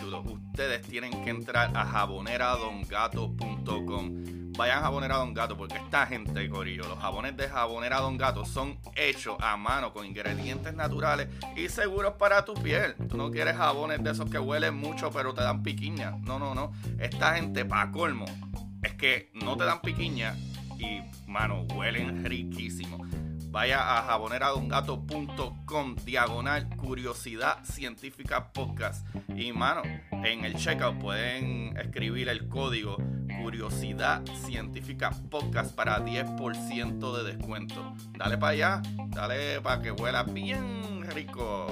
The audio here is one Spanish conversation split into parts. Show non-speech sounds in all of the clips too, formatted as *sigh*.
Ustedes tienen que entrar a jaboneradongato.com. Vayan a Jabonera Don Gato porque esta gente, Corillo, los jabones de Jabonera Don Gato son hechos a mano con ingredientes naturales y seguros para tu piel. Tú no quieres jabones de esos que huelen mucho pero te dan piquiña. No, no, no. Esta gente, pa' colmo, es que no te dan piquiña y, mano, huelen riquísimo. Vaya a jaboneradongato.com diagonal curiosidad científica podcast. Y mano, en el checkout pueden escribir el código curiosidad científica podcast para 10% de descuento. Dale para allá, dale para que huela bien rico.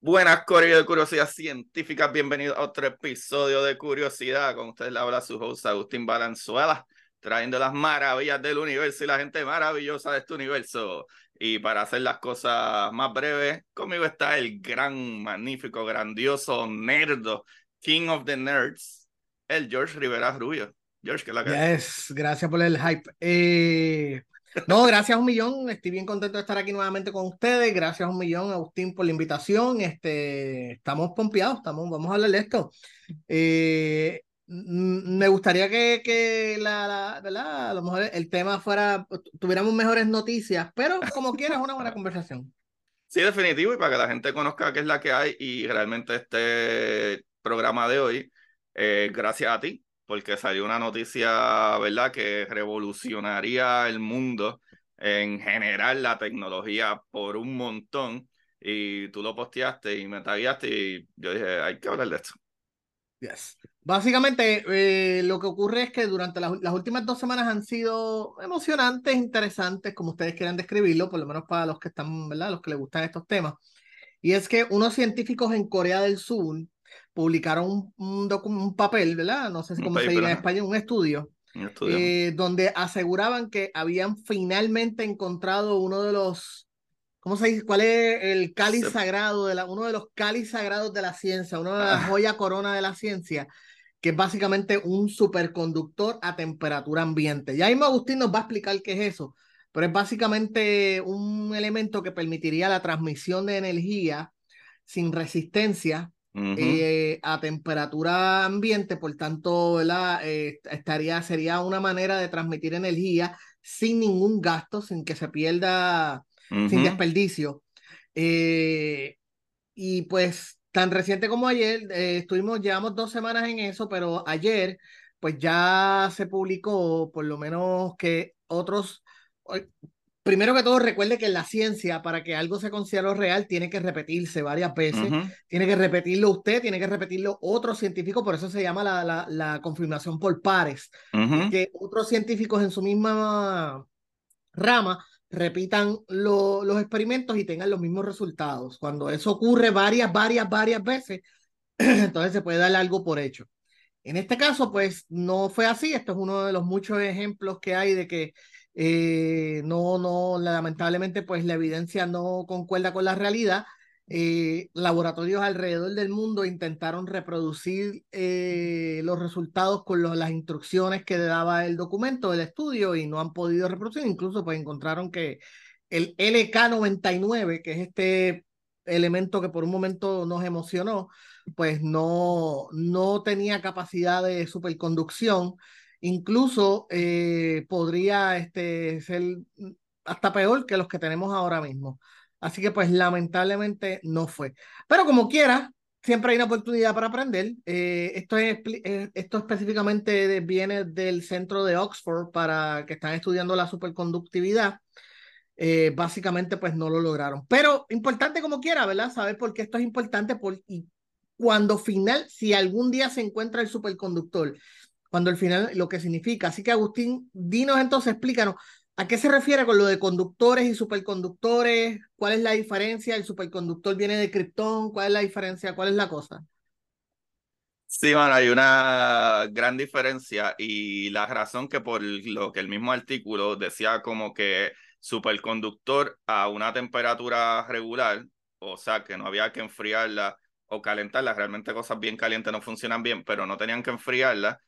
Buenas, Corillo de Curiosidad Científica. Bienvenidos a otro episodio de Curiosidad. Con ustedes le habla su host Agustín Valenzuela trayendo las maravillas del universo y la gente maravillosa de este universo. Y para hacer las cosas más breves, conmigo está el gran, magnífico, grandioso, nerdo, King of the Nerds, el George Rivera Rubio. George, ¿qué es la que Yes, gracias por el hype. Eh, no, gracias un millón. Estoy bien contento de estar aquí nuevamente con ustedes. Gracias un millón, Agustín, por la invitación. Este, estamos pompeados, estamos, vamos a hablar de esto. Eh, me gustaría que, que la, la, ¿verdad? A lo mejor el tema fuera, tuviéramos mejores noticias, pero como quieras, una buena conversación. Sí, definitivo, y para que la gente conozca qué es la que hay y realmente este programa de hoy, eh, gracias a ti, porque salió una noticia, ¿verdad?, que revolucionaría el mundo en general, la tecnología por un montón, y tú lo posteaste y me tagueaste y yo dije, hay que hablar de esto. Yes. Básicamente, eh, lo que ocurre es que durante las, las, últimas dos semanas han sido emocionantes, interesantes, como ustedes quieran describirlo, por lo menos para los que están, ¿verdad? Los que les gustan estos temas. Y es que unos científicos en Corea del Sur publicaron un, un, papel, ¿verdad? No sé si cómo se dice en español, un estudio, un estudio. Eh, donde aseguraban que habían finalmente encontrado uno de los ¿Cómo se dice? ¿Cuál es el cáliz sagrado de la, uno de los cáliz sagrados de la ciencia, una de las joyas corona de la ciencia, que es básicamente un superconductor a temperatura ambiente? Ya mismo Agustín nos va a explicar qué es eso, pero es básicamente un elemento que permitiría la transmisión de energía sin resistencia uh -huh. eh, a temperatura ambiente, por tanto. Eh, estaría, sería una manera de transmitir energía sin ningún gasto, sin que se pierda Uh -huh. sin desperdicio. Eh, y pues tan reciente como ayer, eh, estuvimos, llevamos dos semanas en eso, pero ayer pues ya se publicó por lo menos que otros, primero que todo recuerde que en la ciencia para que algo se considere real tiene que repetirse varias veces, uh -huh. tiene que repetirlo usted, tiene que repetirlo otro científico, por eso se llama la, la, la confirmación por pares, uh -huh. que otros científicos en su misma rama repitan lo, los experimentos y tengan los mismos resultados. Cuando eso ocurre varias, varias, varias veces, *clears throat* entonces se puede dar algo por hecho. En este caso, pues no fue así. Esto es uno de los muchos ejemplos que hay de que eh, no, no, lamentablemente, pues la evidencia no concuerda con la realidad. Eh, laboratorios alrededor del mundo intentaron reproducir eh, los resultados con los, las instrucciones que daba el documento del estudio y no han podido reproducir. Incluso pues encontraron que el LK99, que es este elemento que por un momento nos emocionó, pues no, no tenía capacidad de superconducción. Incluso eh, podría este, ser hasta peor que los que tenemos ahora mismo. Así que pues lamentablemente no fue. Pero como quiera, siempre hay una oportunidad para aprender. Eh, esto, es, eh, esto específicamente viene del centro de Oxford para que están estudiando la superconductividad. Eh, básicamente, pues no lo lograron. Pero importante como quiera, ¿verdad? Saber por qué esto es importante por, y cuando final, si algún día se encuentra el superconductor, cuando al final lo que significa. Así que Agustín, dinos entonces, explícanos, ¿A qué se refiere con lo de conductores y superconductores? ¿Cuál es la diferencia? ¿El superconductor viene de Krypton? ¿Cuál es la diferencia? ¿Cuál es la cosa? Sí, bueno, hay una gran diferencia y la razón que por lo que el mismo artículo decía como que superconductor a una temperatura regular, o sea, que no había que enfriarla o calentarla, realmente cosas bien calientes no funcionan bien, pero no tenían que enfriarla,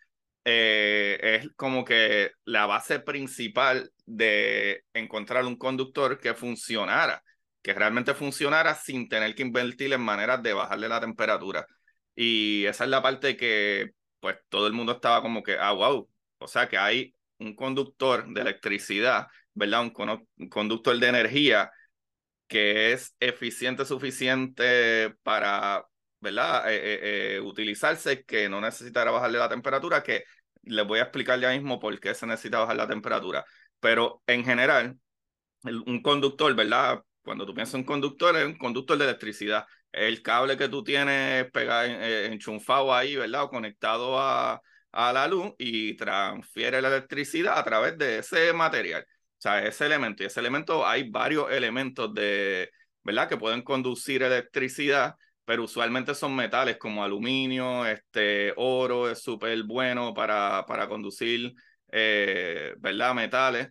eh, es como que la base principal de encontrar un conductor que funcionara, que realmente funcionara sin tener que invertir en maneras de bajarle la temperatura. Y esa es la parte que pues todo el mundo estaba como que, ah, wow, o sea que hay un conductor de electricidad, ¿verdad? Un, conductor de energía que es eficiente suficiente para ¿verdad? Eh, eh, eh, utilizarse, que no necesitará bajarle la temperatura, que les voy a explicar ya mismo por qué se necesita bajar la temperatura. Pero en general, un conductor, ¿verdad? Cuando tú piensas en conductor, es un conductor de electricidad. El cable que tú tienes pegado, enchufado ahí, ¿verdad? O conectado a, a la luz y transfiere la electricidad a través de ese material. O sea, ese elemento. Y ese elemento, hay varios elementos de, ¿verdad? Que pueden conducir electricidad pero usualmente son metales como aluminio, este, oro es súper bueno para, para conducir, eh, ¿verdad? Metales.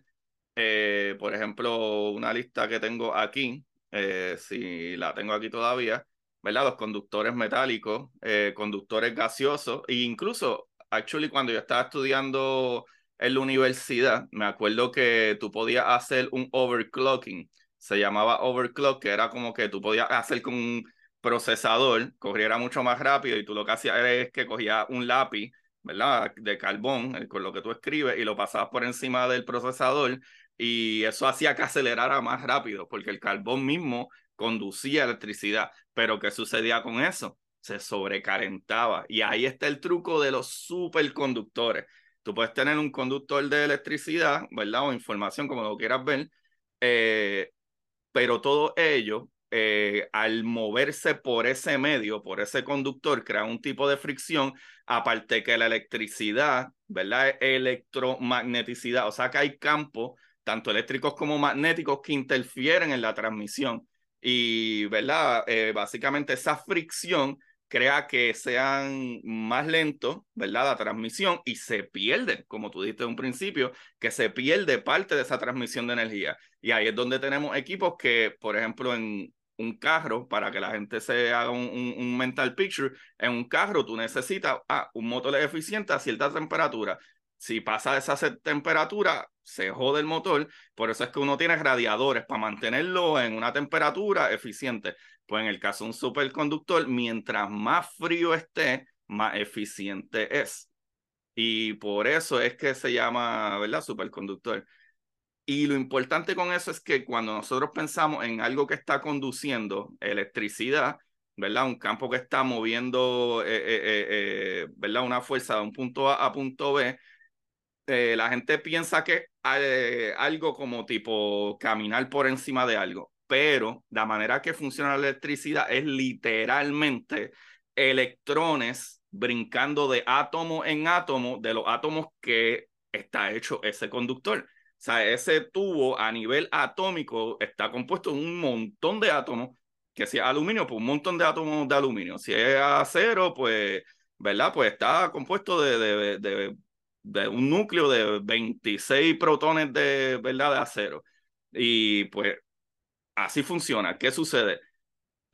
Eh, por ejemplo, una lista que tengo aquí, eh, si la tengo aquí todavía, ¿verdad? Los conductores metálicos, conductores gaseosos, e incluso, actually, cuando yo estaba estudiando en la universidad, me acuerdo que tú podías hacer un overclocking, se llamaba overclock, que era como que tú podías hacer con un procesador corriera mucho más rápido y tú lo que hacías es que cogías un lápiz, ¿verdad? De carbón, con lo que tú escribes, y lo pasabas por encima del procesador y eso hacía que acelerara más rápido porque el carbón mismo conducía electricidad. Pero ¿qué sucedía con eso? Se sobrecalentaba. Y ahí está el truco de los superconductores. Tú puedes tener un conductor de electricidad, ¿verdad? O información, como lo quieras ver, eh, pero todo ello eh, al moverse por ese medio, por ese conductor, crea un tipo de fricción, aparte que la electricidad, ¿verdad? Electromagneticidad, o sea que hay campos, tanto eléctricos como magnéticos, que interfieren en la transmisión. Y, ¿verdad? Eh, básicamente esa fricción crea que sean más lentos, ¿verdad? La transmisión y se pierde, como tú dijiste en un principio, que se pierde parte de esa transmisión de energía. Y ahí es donde tenemos equipos que, por ejemplo, en un carro, para que la gente se haga un, mental picture, en un carro tú necesitas ah, un motor eficiente a cierta temperatura. Si pasa esa temperatura, se jode el motor. Por eso es que uno tiene radiadores para mantenerlo en una temperatura eficiente. Pues en el caso de un superconductor, mientras más frío esté, más eficiente es. Y por eso es que se llama, ¿verdad? Superconductor. Y lo importante con eso es que cuando nosotros pensamos en algo que está conduciendo electricidad, ¿verdad? Un campo que está moviendo, eh, eh, eh, ¿verdad? Una fuerza de un punto A a punto B, la gente piensa que algo como tipo caminar por encima de algo, pero la manera que funciona la electricidad es literalmente electrones brincando de átomo en átomo de los átomos que está hecho ese conductor sea, ese tubo a nivel atómico está compuesto de un montón de átomos, que si es aluminio, pues un montón de átomos de aluminio. Si es acero, pues, ¿verdad? Pues está compuesto de, de, de, un núcleo de 26 protones de, ¿verdad? de acero. Y pues así funciona. ¿Qué sucede?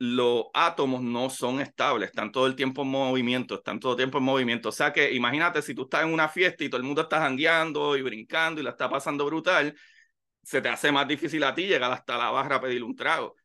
Los átomos no son estables, están todo el tiempo en movimiento, están todo el tiempo en movimiento. O sea que imagínate si tú estás en una fiesta y todo el mundo está jangueando y brincando y la está pasando brutal, se te hace más difícil a ti llegar hasta la barra a pedir un trago.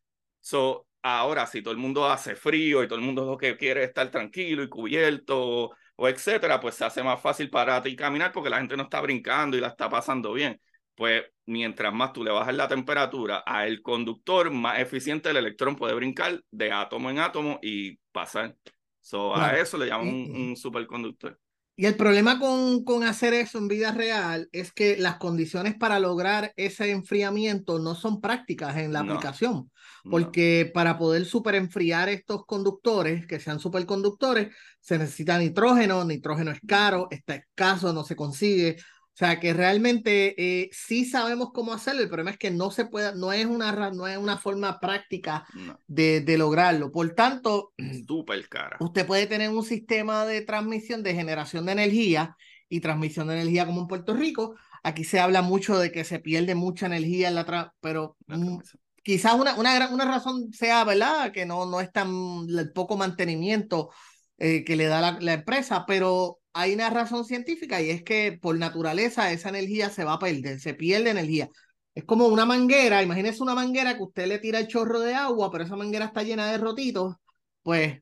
Ahora, si todo el mundo hace frío y todo el mundo lo que quiere es estar tranquilo y cubierto o etcétera, pues se hace más fácil para ti caminar porque la gente no está brincando y la está pasando bien pues mientras más tú le bajas la temperatura al conductor, más eficiente el electrón puede brincar de átomo en átomo y pasar So, A eso le llaman un, superconductor. Y el problema con, con, hacer eso en vida real es que las condiciones para lograr ese enfriamiento no son prácticas en la aplicación, porque para poder superenfriar estos conductores, que sean superconductores, se necesita nitrógeno, nitrógeno es caro, está escaso, no se consigue. O sea que realmente eh, sí sabemos cómo hacerlo, el problema es que no se puede, no es una, no es una forma práctica de, de, lograrlo. Por tanto, *clears throat* cara. usted puede tener un sistema de transmisión de generación de energía y transmisión de energía como en Puerto Rico. Aquí se habla mucho de que se pierde mucha energía en la pero mm, quizás una, una, una razón sea, ¿verdad? Que no, no es tan el poco mantenimiento eh, que le da la, la empresa, pero hay una razón científica y es que por naturaleza esa energía se va a perder, se pierde energía. Es como una manguera, imagínese una manguera que usted le tira el chorro de agua, pero esa manguera está llena de rotitos, pues,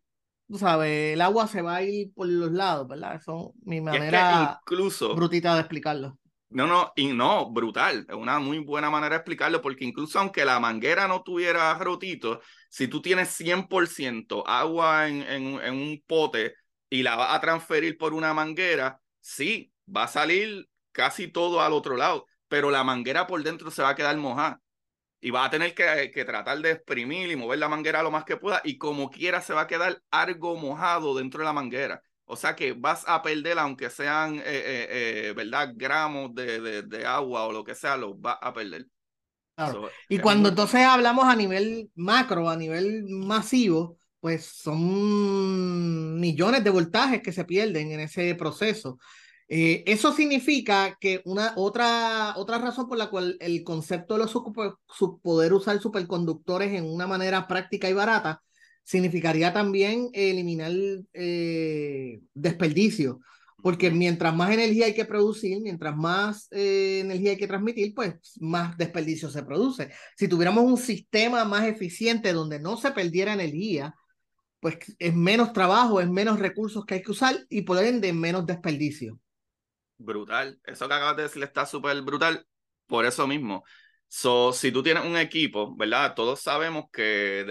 tú sabes, el agua se va a ir por los lados, ¿verdad? Eso es mi manera incluso, brutita de explicarlo. No, no, y no, brutal. Es una muy buena manera de explicarlo, porque incluso aunque la manguera no tuviera rotitos, si tú tienes 100% agua en, en, en un pote y la va a transferir por una manguera, sí, va a salir casi todo al otro lado, pero la manguera por dentro se va a quedar mojada. Y va a tener que, que, tratar de exprimir y mover la manguera lo más que pueda. Y como quiera se va a quedar algo mojado dentro de la manguera. O sea que vas a perder, aunque sean, eh, eh, eh, ¿verdad? Gramos de, de, agua o lo que sea, los vas a perder. y cuando entonces hablamos a nivel macro, a nivel masivo, pues son millones de voltajes que se pierden en ese proceso. Eh, eso significa que una otra, otra razón por la cual el concepto de los poder usar superconductores en una manera práctica y barata significaría también eliminar eh, desperdicio, porque mientras más energía hay que producir, mientras más eh, energía hay que transmitir, pues más desperdicio se produce. Si tuviéramos un sistema más eficiente donde no se perdiera energía, pues es menos trabajo, es menos recursos que hay que usar y por ende menos desperdicio. Brutal. Eso que acabas de decir está súper brutal por eso mismo. So, si tú tienes un equipo, ¿verdad? Todos sabemos que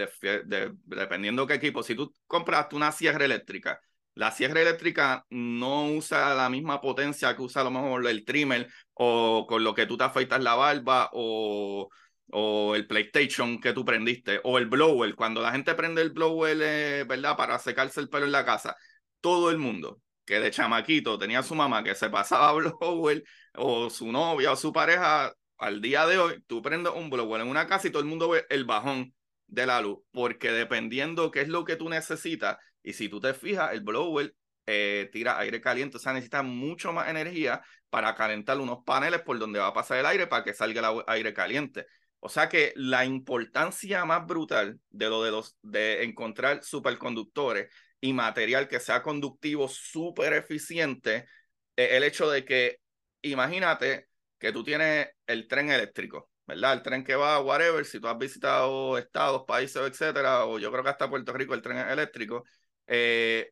dependiendo qué equipo, si tú compraste una sierra eléctrica, la sierra eléctrica no usa la misma potencia que usa a lo mejor el trimmer o con lo que tú te afeitas la barba o o el PlayStation que tú prendiste, o el blower, cuando la gente prende el blower, eh, ¿verdad? Para secarse el pelo en la casa, todo el mundo que de chamaquito tenía su mamá que se pasaba *laughs* blower, o su novia o su pareja, al día de hoy, tú prendes un blower en una casa y todo el mundo ve el bajón de la luz, porque dependiendo qué es lo que tú necesitas, y si tú te fijas, el blower eh, tira aire caliente, o sea, necesita mucho más energía para calentar unos paneles por donde va a pasar el aire para que salga el aire caliente. O sea que la importancia más brutal de lo de los de encontrar superconductores y material que sea conductivo súper eficiente es el hecho de que imagínate que tú tienes el tren eléctrico, ¿verdad? El tren que va a whatever, si tú has visitado estados, países, etcétera, o yo creo que hasta Puerto Rico el tren eléctrico, eh,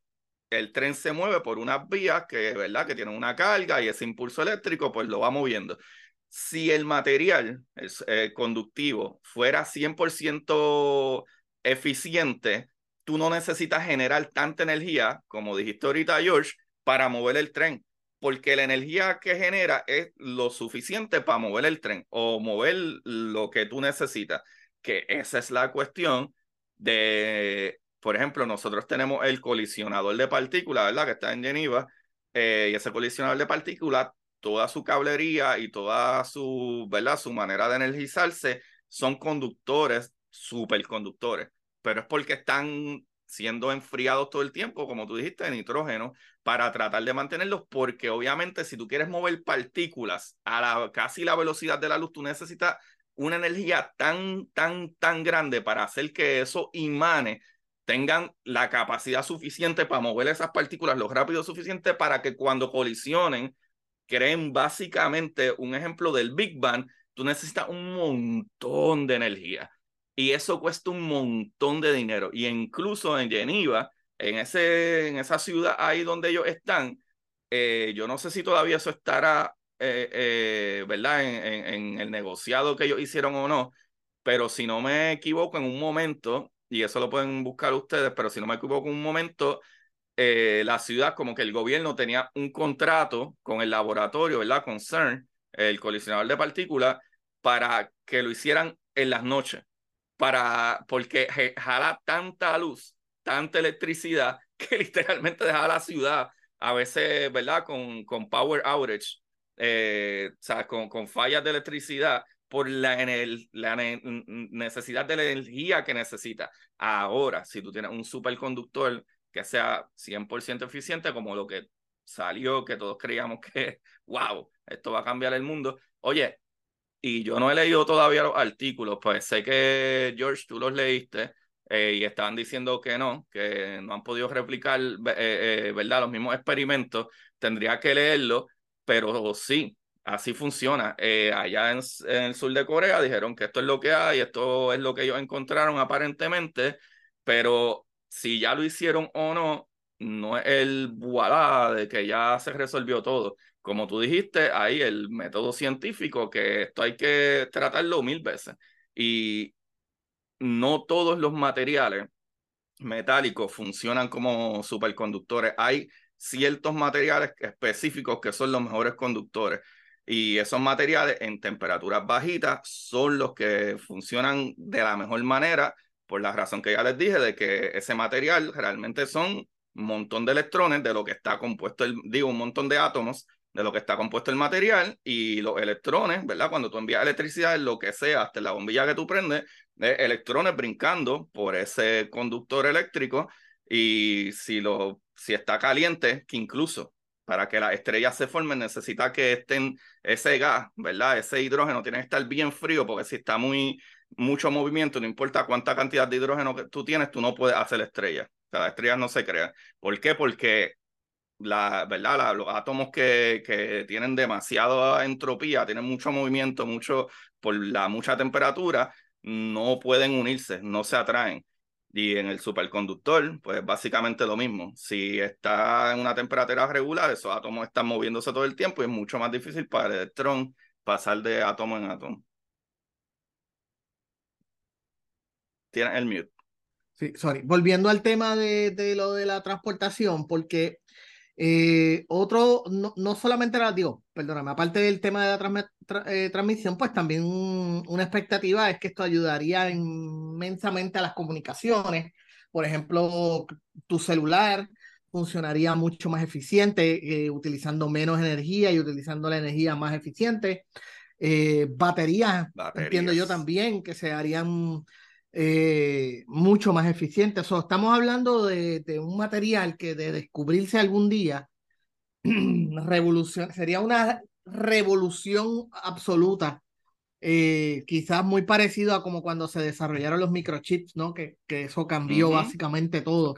el tren se mueve por unas vías que, ¿verdad? Que tienen una carga y ese impulso eléctrico pues lo va moviendo si el material el, eh, conductivo fuera 100% eficiente, tú no necesitas generar tanta energía, como dijiste ahorita, George, para mover el tren, porque la energía que genera es lo suficiente para mover el tren o mover lo que tú necesitas, que esa es la cuestión de, por ejemplo, nosotros tenemos el colisionador de partículas, ¿verdad? Que está en Geneva, eh, y ese colisionador de partículas toda su cablería y toda su, ¿verdad? Su manera de energizarse son conductores, superconductores, pero es porque están siendo enfriados todo el tiempo, como tú dijiste, de nitrógeno, para tratar de mantenerlos, porque obviamente si tú quieres mover partículas a la, casi la velocidad de la luz, tú necesitas una energía tan, tan, tan grande para hacer que esos imanes tengan la capacidad suficiente para mover esas partículas lo rápido suficiente para que cuando colisionen creen básicamente un ejemplo del Big Bang, tú necesitas un montón de energía. Y eso cuesta un montón de dinero. Y incluso en Geneva, en, ese, en esa ciudad ahí donde ellos están, eh, yo no sé si todavía eso estará, eh, eh, ¿verdad? En, en, el negociado que ellos hicieron o no, pero si no me equivoco, en un momento, y eso lo pueden buscar ustedes, pero si no me equivoco, en un momento eh, la ciudad, como que el gobierno tenía un contrato con el laboratorio, ¿verdad? Con CERN, el colisionador de partículas, para que lo hicieran en las noches, para, porque jala tanta luz, tanta electricidad, *laughs* que literalmente dejaba la ciudad, a veces, ¿verdad? Con, con power outage, eh, o sea, con, con fallas de electricidad, por la, el, la necesidad de la energía que necesita. Ahora, si tú tienes un superconductor que sea 100% eficiente, como lo que salió, que todos creíamos que, *laughs* wow, esto va a cambiar el mundo. Oye, y yo no he leído todavía los artículos, pues sé que George, tú los leíste eh, y estaban diciendo que no, que no han podido replicar, eh, eh, ¿verdad? Los mismos experimentos, tendría que leerlo, pero sí, así funciona. allá en, en, el sur de Corea dijeron que esto es lo que hay, esto es lo que ellos encontraron aparentemente, pero si ya lo hicieron o no, no es el voilà de que ya se resolvió todo. Como tú dijiste, hay el método científico que esto hay que tratarlo mil veces. Y no todos los materiales metálicos funcionan como superconductores. Hay ciertos materiales específicos que son los mejores conductores. Y esos materiales en temperaturas bajitas son los que funcionan de la mejor manera por la razón que ya les dije de que ese material realmente son un montón de electrones de lo que está compuesto, el, digo, un montón de átomos de lo que está compuesto el material y los electrones, ¿verdad? Cuando tú envías electricidad, lo que sea, hasta la bombilla que tú prendes, de electrones brincando por ese conductor eléctrico y si, lo, si está caliente, que incluso para que las estrellas se formen necesita que estén ese gas, ¿verdad? Ese hidrógeno tiene que estar bien frío porque si está muy mucho movimiento, no importa cuánta cantidad de hidrógeno que tú tienes, tú no puedes hacer estrellas. O sea, las estrellas no se crean. ¿Por qué? Porque la, ¿verdad? los átomos que, que tienen demasiada entropía, tienen mucho movimiento, mucho, por la mucha temperatura, no pueden unirse, no se atraen. Y en el superconductor, pues básicamente lo mismo. Si está en una temperatura regular, esos átomos están moviéndose todo el tiempo y es mucho más difícil para el electrón pasar de átomo en átomo. Tiene el mute. Sí, sorry. Volviendo al tema de, de lo de la transportación, porque eh, otro, no, no, solamente era, digo, perdóname, aparte del tema de la eh, transmisión, pues también una expectativa es que esto ayudaría inmensamente a las comunicaciones. Por ejemplo, tu celular funcionaría mucho más eficiente, eh, utilizando menos energía y utilizando la energía más eficiente. baterías, entiendo yo también, que se harían eh, mucho más eficiente. estamos hablando de, un material que de descubrirse algún día, *clears throat* revolución, sería una revolución absoluta. Eh, quizás muy parecido a como cuando se desarrollaron los microchips, ¿no? Que, que eso cambió básicamente todo,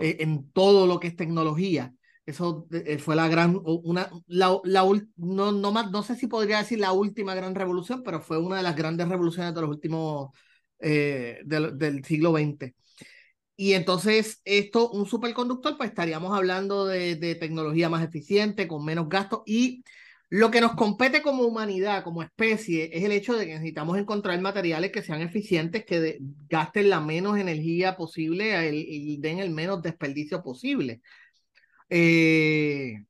eh, en todo lo que es tecnología. Eso fue la gran, una, la, la, no, no, más, no sé si podría decir la última gran revolución, pero fue una de las grandes revoluciones de los últimos eh, del, siglo XX. Y entonces, esto, un superconductor, pues estaríamos hablando de, tecnología más eficiente, con menos gastos. Y lo que nos compete como humanidad, como especie, es el hecho de que necesitamos encontrar materiales que sean eficientes, que gasten la menos energía posible y den el menos desperdicio posible. Eh,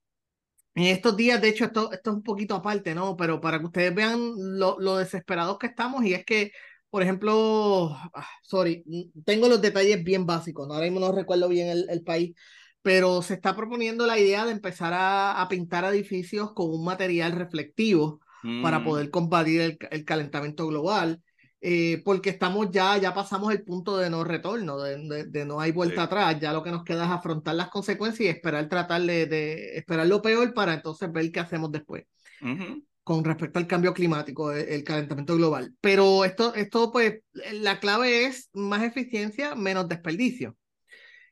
en estos días, de hecho, esto, esto es un poquito aparte, ¿no? Pero para que ustedes vean lo, lo desesperados que estamos, y es que por ejemplo, ah, sorry, tengo los detalles bien básicos, ahora mismo no recuerdo bien el, país, pero se está proponiendo la idea de empezar a, pintar edificios con un material reflectivo para mm. poder combatir el, calentamiento global. Eh, porque estamos ya, ya pasamos el punto de no retorno, de, no hay vuelta atrás, ya lo que nos queda es afrontar las consecuencias y esperar tratar de, esperar lo peor para entonces ver qué hacemos después con respecto al cambio climático, e, el calentamiento global. Pero esto, esto, pues, la clave es más eficiencia, menos desperdicio.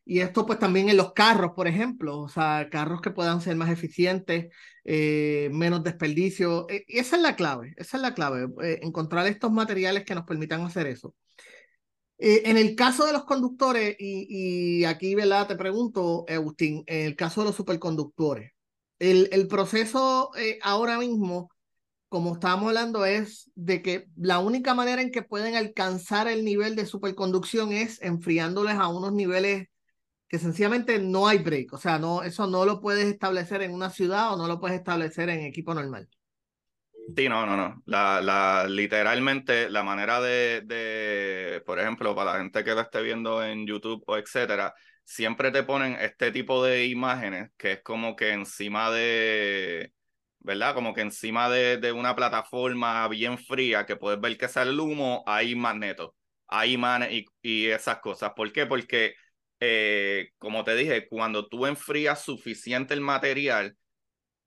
Y esto, pues, también en los carros, por ejemplo, o sea, carros que puedan ser más eficientes, eh, menos desperdicio. E, esa es la clave, esa es la clave, eh, encontrar estos materiales que nos permitan hacer eso. Eh, en el caso de los conductores, y, y aquí, ¿verdad? Te pregunto, Agustín, en el caso de los superconductores, el proceso ahora mismo como estábamos hablando, es de que la única manera en que pueden alcanzar el nivel de superconducción es enfriándoles a unos niveles que sencillamente no hay break. O sea, no, eso no lo puedes establecer en una ciudad o no lo puedes establecer en equipo normal. Sí, no, no, no. La, la, literalmente, la manera de, de, por ejemplo, para la gente que lo esté viendo en YouTube o etcétera, siempre te ponen este tipo de imágenes que es como que encima de, ¿verdad? Como que encima de, de una plataforma bien fría que puedes ver que sale el humo, hay magnetos, hay imanes y, y esas cosas. ¿Por qué? Porque, eh, como te dije, cuando tú enfrías suficiente el material,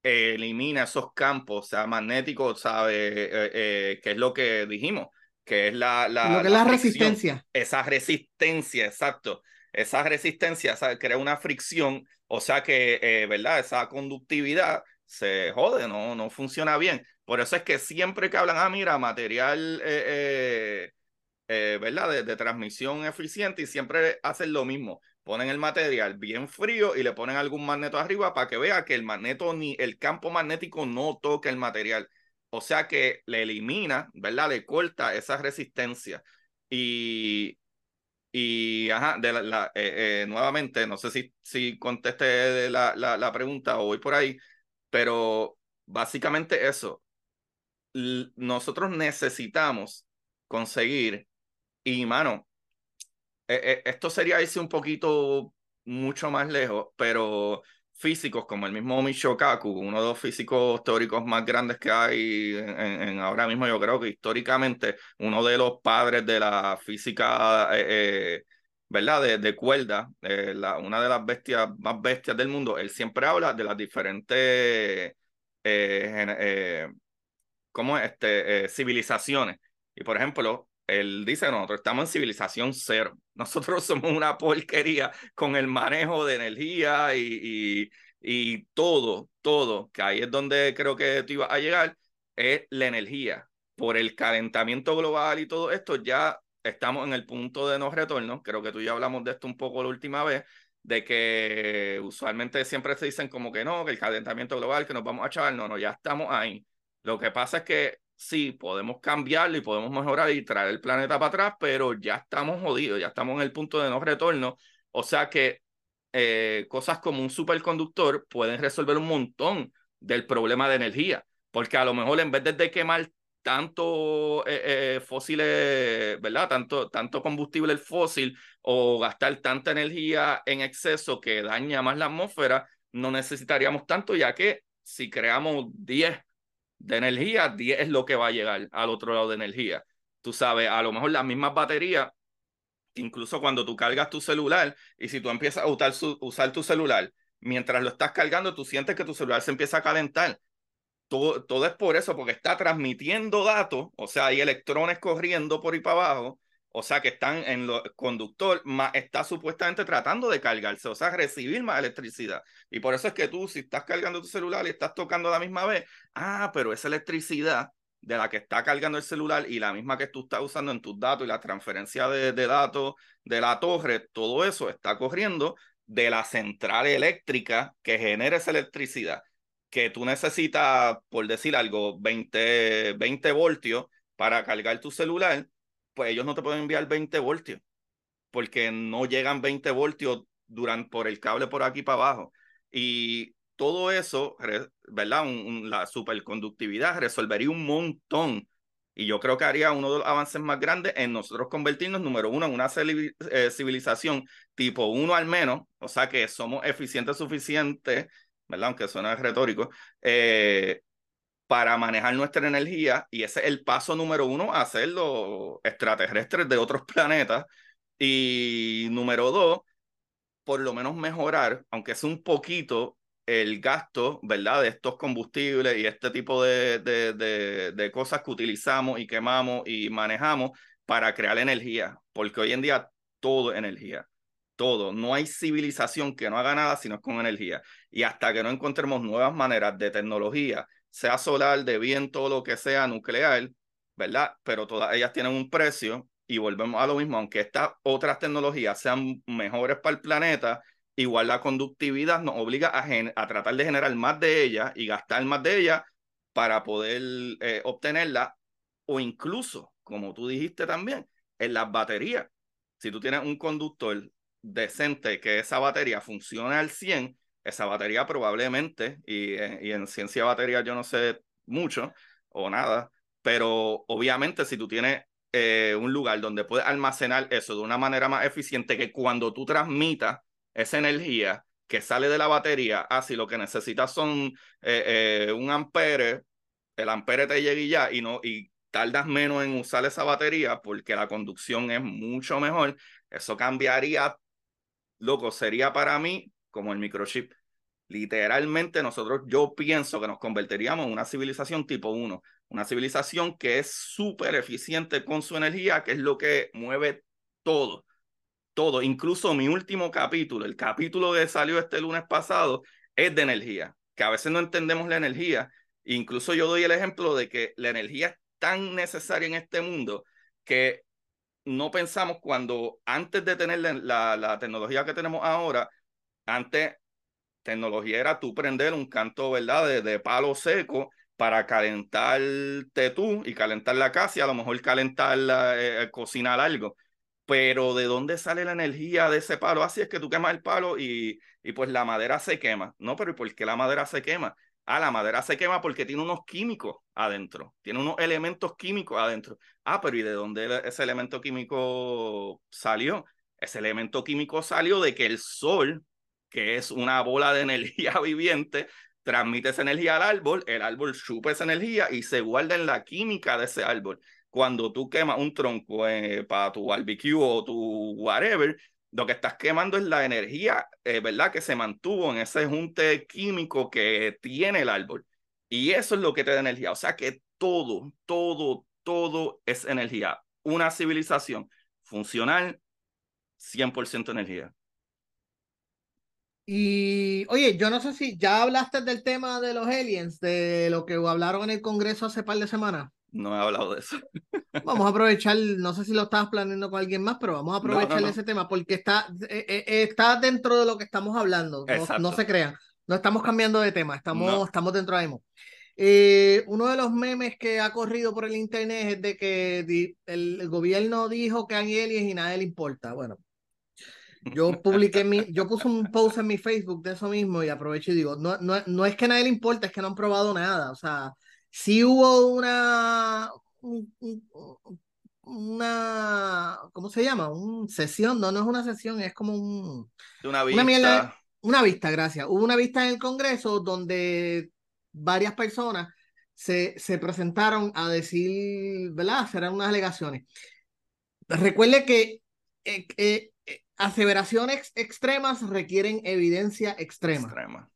elimina esos campos, o sea, magnéticos, ¿sabe? Eh, eh, que es lo que dijimos, que es la... la lo que es la, resistencia. Esa resistencia, exacto. Esa resistencia ¿sabe? crea una fricción, o sea que, eh, ¿verdad? Esa conductividad se jode, no, no funciona bien. Por eso es que siempre que hablan, ah, mira, material, ¿verdad? De, de transmisión eficiente y siempre hacen lo mismo ponen el material bien frío y le ponen algún magneto arriba para que vea que el magneto ni el campo magnético no toque el material. O sea que le elimina, ¿verdad? Le corta esa resistencia. Y, y ajá, de la, eh, eh, nuevamente, no sé si, si contesté la, la, la pregunta o voy por ahí, pero básicamente eso. nosotros necesitamos conseguir, y mano, eh, eh, esto sería irse un poquito mucho más lejos, pero físicos como el mismo Michio Kaku, uno de los físicos teóricos más grandes que hay en, ahora mismo, yo creo que históricamente uno de los padres de la física, eh, ¿verdad? De, de cuerda, la, una de las bestias más bestias del mundo, él siempre habla de las diferentes, ¿cómo Este, civilizaciones. Y por ejemplo, él dice, nosotros estamos en civilización cero. *laughs* Nosotros somos una porquería con el manejo de energía y, y, todo, todo, que ahí es donde creo que tú ibas a llegar, es la energía. Por el calentamiento global y todo esto, ya estamos en el punto de no retorno. Creo que tú ya hablamos de esto un poco la última vez, de que usualmente siempre se dicen como que no, que el calentamiento global, que nos vamos a echar. No, no, ya estamos ahí. Lo que pasa es que sí, podemos cambiarlo y podemos mejorar y traer el planeta para atrás, pero ya estamos jodidos, ya estamos en el punto de no retorno. O sea que eh, cosas como un superconductor pueden resolver un montón del problema de energía, porque a lo mejor en vez de quemar tanto eh, eh, fósiles, ¿verdad? Tanto, tanto combustible fósil o gastar tanta energía en exceso que daña más la atmósfera, no necesitaríamos tanto, ya que si creamos 10 de energía, 10 es lo que va a llegar al otro lado de energía. Tú sabes, a lo mejor las mismas baterías, incluso cuando tú cargas tu celular y si tú empiezas a usar, usar tu celular, mientras lo estás cargando, tú sientes que tu celular se empieza a calentar. Todo, todo es por eso, porque está transmitiendo datos, o sea, hay electrones corriendo por ahí para abajo, o sea, que están en el conductor, más está supuestamente tratando de cargarse, o sea, recibir más electricidad. Y por eso es que tú, si estás cargando tu celular y estás tocando a la misma vez, ah, pero esa electricidad de la que está cargando el celular y la misma que tú estás usando en tus datos y la transferencia de, de datos de la torre, todo eso está corriendo de la central eléctrica que genera esa electricidad, que tú necesitas, por decir algo, 20, 20 voltios para cargar tu celular pues ellos no te pueden enviar 20 voltios, porque no llegan 20 voltios durante, por el cable por aquí para abajo. Y todo eso, ¿verdad? la superconductividad resolvería un montón. Y yo creo que haría uno de los avances más grandes en nosotros convertirnos, número uno, en una eh, civilización tipo uno al menos, o sea que somos eficientes suficientes, ¿verdad? Aunque suena retórico, eh, para manejar nuestra energía y ese es el paso número uno a hacer los extraterrestres de otros *laughs* planetas y número dos, por lo menos mejorar, aunque sea un poquito, el gasto, ¿verdad? De estos combustibles y este tipo de, de, de, de cosas que utilizamos y quemamos y manejamos para crear energía, porque hoy en día todo es energía todo. No hay civilización que no haga nada si no es con energía. Y hasta que no encontremos nuevas maneras de tecnología sea solar, de viento, lo que sea, nuclear, ¿verdad? Pero todas ellas tienen un precio y volvemos a lo mismo, aunque estas otras tecnologías sean mejores para el planeta, igual la conductividad nos obliga a, a tratar de generar más de ellas y gastar más de ellas para poder eh, obtenerla o incluso, como tú dijiste también, en las baterías. Si tú tienes un conductor decente que esa batería funcione al 100, esa batería probablemente, y, eh, y en ciencia batería yo no sé mucho o nada, pero obviamente si tú tienes eh, un lugar donde puedes almacenar eso de una manera más eficiente que cuando tú transmitas esa energía que sale de la batería, ah, si lo que necesitas son eh, un ampere, el ampere te llega y ya, y, no, y tardas menos en usar esa batería porque la conducción es mucho mejor, eso cambiaría, loco, sería para mí como el microchip. Literalmente nosotros, yo pienso que nos convertiríamos en una civilización tipo 1, una civilización que es súper eficiente con su energía, que es lo que mueve todo, todo. Incluso mi último capítulo, el capítulo que salió este lunes pasado, es de energía, que a veces no entendemos la energía. Incluso yo doy el ejemplo de que la energía es tan necesaria en este mundo que no pensamos cuando antes de tener la, la tecnología que tenemos ahora, antes tecnología era tú prender un canto, ¿verdad? De, de palo seco para calentarte tú y calentar la casa y a lo mejor calentar, eh, eh, cocinar algo. Pero ¿de dónde sale la energía de ese palo? Así es que tú quemas el palo y, y pues la madera se quema. No, pero ¿y por qué la madera se quema? Ah, la madera se quema porque tiene unos químicos adentro, tiene unos elementos químicos adentro. Ah, pero ¿y de dónde ese elemento químico salió? Ese elemento químico salió de que el sol, que es una bola de *laughs* energía viviente, transmite esa energía al árbol, el árbol chupa esa energía y se guarda en la química de ese árbol. Cuando tú quemas un tronco eh, para tu barbecue o tu whatever, lo que estás quemando es la energía, eh, ¿verdad? Que se mantuvo en ese junte químico que tiene el árbol. Y eso es lo que te da energía. O sea que todo, todo, todo es energía. Una civilización funcional, 100% energía. Y oye, yo no sé si ya hablaste del tema de los aliens, de lo que hablaron en el Congreso hace par de semanas. No he hablado de eso. Vamos a aprovechar, no sé si lo estabas planeando con alguien más, pero vamos a aprovechar ese tema porque está, eh, eh, está dentro de lo que estamos hablando. No, se crean, no estamos cambiando de tema, estamos, estamos dentro de mismo. Eh, uno de los memes que ha corrido por el internet es de que el, gobierno dijo que hay aliens y nadie le importa. Bueno, yo publiqué mi, yo puse un post en mi Facebook de eso mismo y aprovecho y digo, no, no, no es que a nadie le importa, es que no han probado nada. O sea, sí hubo una, una, ¿cómo se llama? Una sesión, no, no es una sesión, es como un... Una vista. Una, una vista, gracias. Hubo una vista en el Congreso donde varias personas se, se presentaron a decir, ¿verdad? Hacer unas alegaciones. Recuerde que eh, eh, aseveraciones extremas requieren evidencia extrema.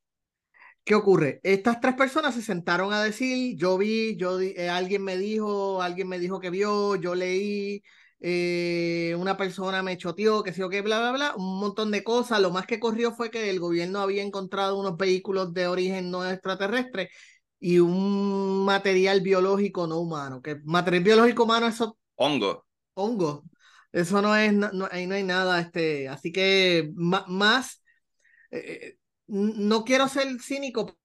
¿Qué ocurre? Estas tres personas se sentaron a decir, yo vi, yo eh, alguien me dijo, alguien me dijo que vio, yo leí, eh, una persona me choteó, que sé yo qué, bla, bla, bla, un montón de cosas. Lo más que corrió fue que el gobierno había encontrado unos vehículos de origen no extraterrestre y un material biológico no humano. Que material biológico humano, eso. Hongo. Hongo. Eso no es, no, ahí no hay nada, este, así que más, eh, no quiero ser cínico,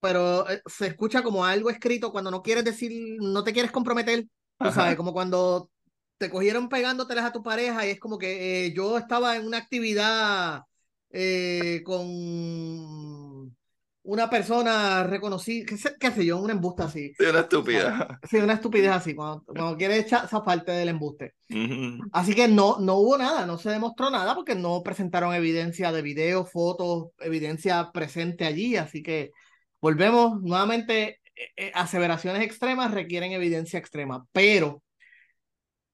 pero eh, se escucha como algo escrito cuando no quieres decir, no te quieres comprometer, sabes, como cuando te cogieron pegándotelas a tu pareja y es como que eh, yo estaba en una actividad con una persona reconocida, qué sé, qué sé yo, un embuste así. Sí, una estúpida. *laughs* Sí, una estupidez así, cuando, cuando quieres echar esa parte del embuste. Así que no, no hubo nada, no se demostró nada porque no presentaron evidencia de video, fotos, evidencia presente allí, así que volvemos nuevamente, eh, eh, aseveraciones extremas requieren evidencia extrema, pero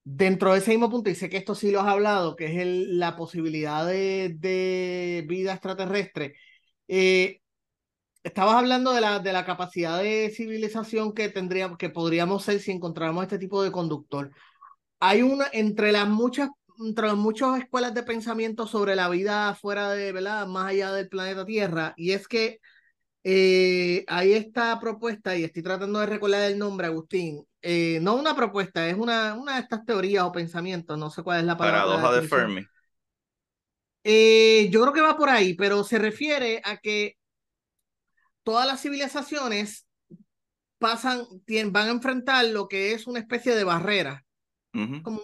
dentro de ese mismo punto, y sé que esto sí lo has hablado, que es el, la posibilidad de, de vida extraterrestre, eh, Estabas hablando de la, de la capacidad de civilización que tendríamos, que podríamos ser si encontráramos este tipo de conductor. Hay una, entre las muchas, entre las muchas escuelas de pensamiento sobre la vida fuera de, ¿verdad? Más allá del planeta Tierra, y es que eh, hay esta propuesta, y estoy tratando de recordar el nombre, Agustín. Eh, no una propuesta, es una, una de estas teorías o pensamientos, no sé cuál es la palabra. Paradoja de Fermi. Eh, yo creo que va por ahí, pero se refiere a que todas las civilizaciones pasan, van a enfrentar lo que es una especie de barrera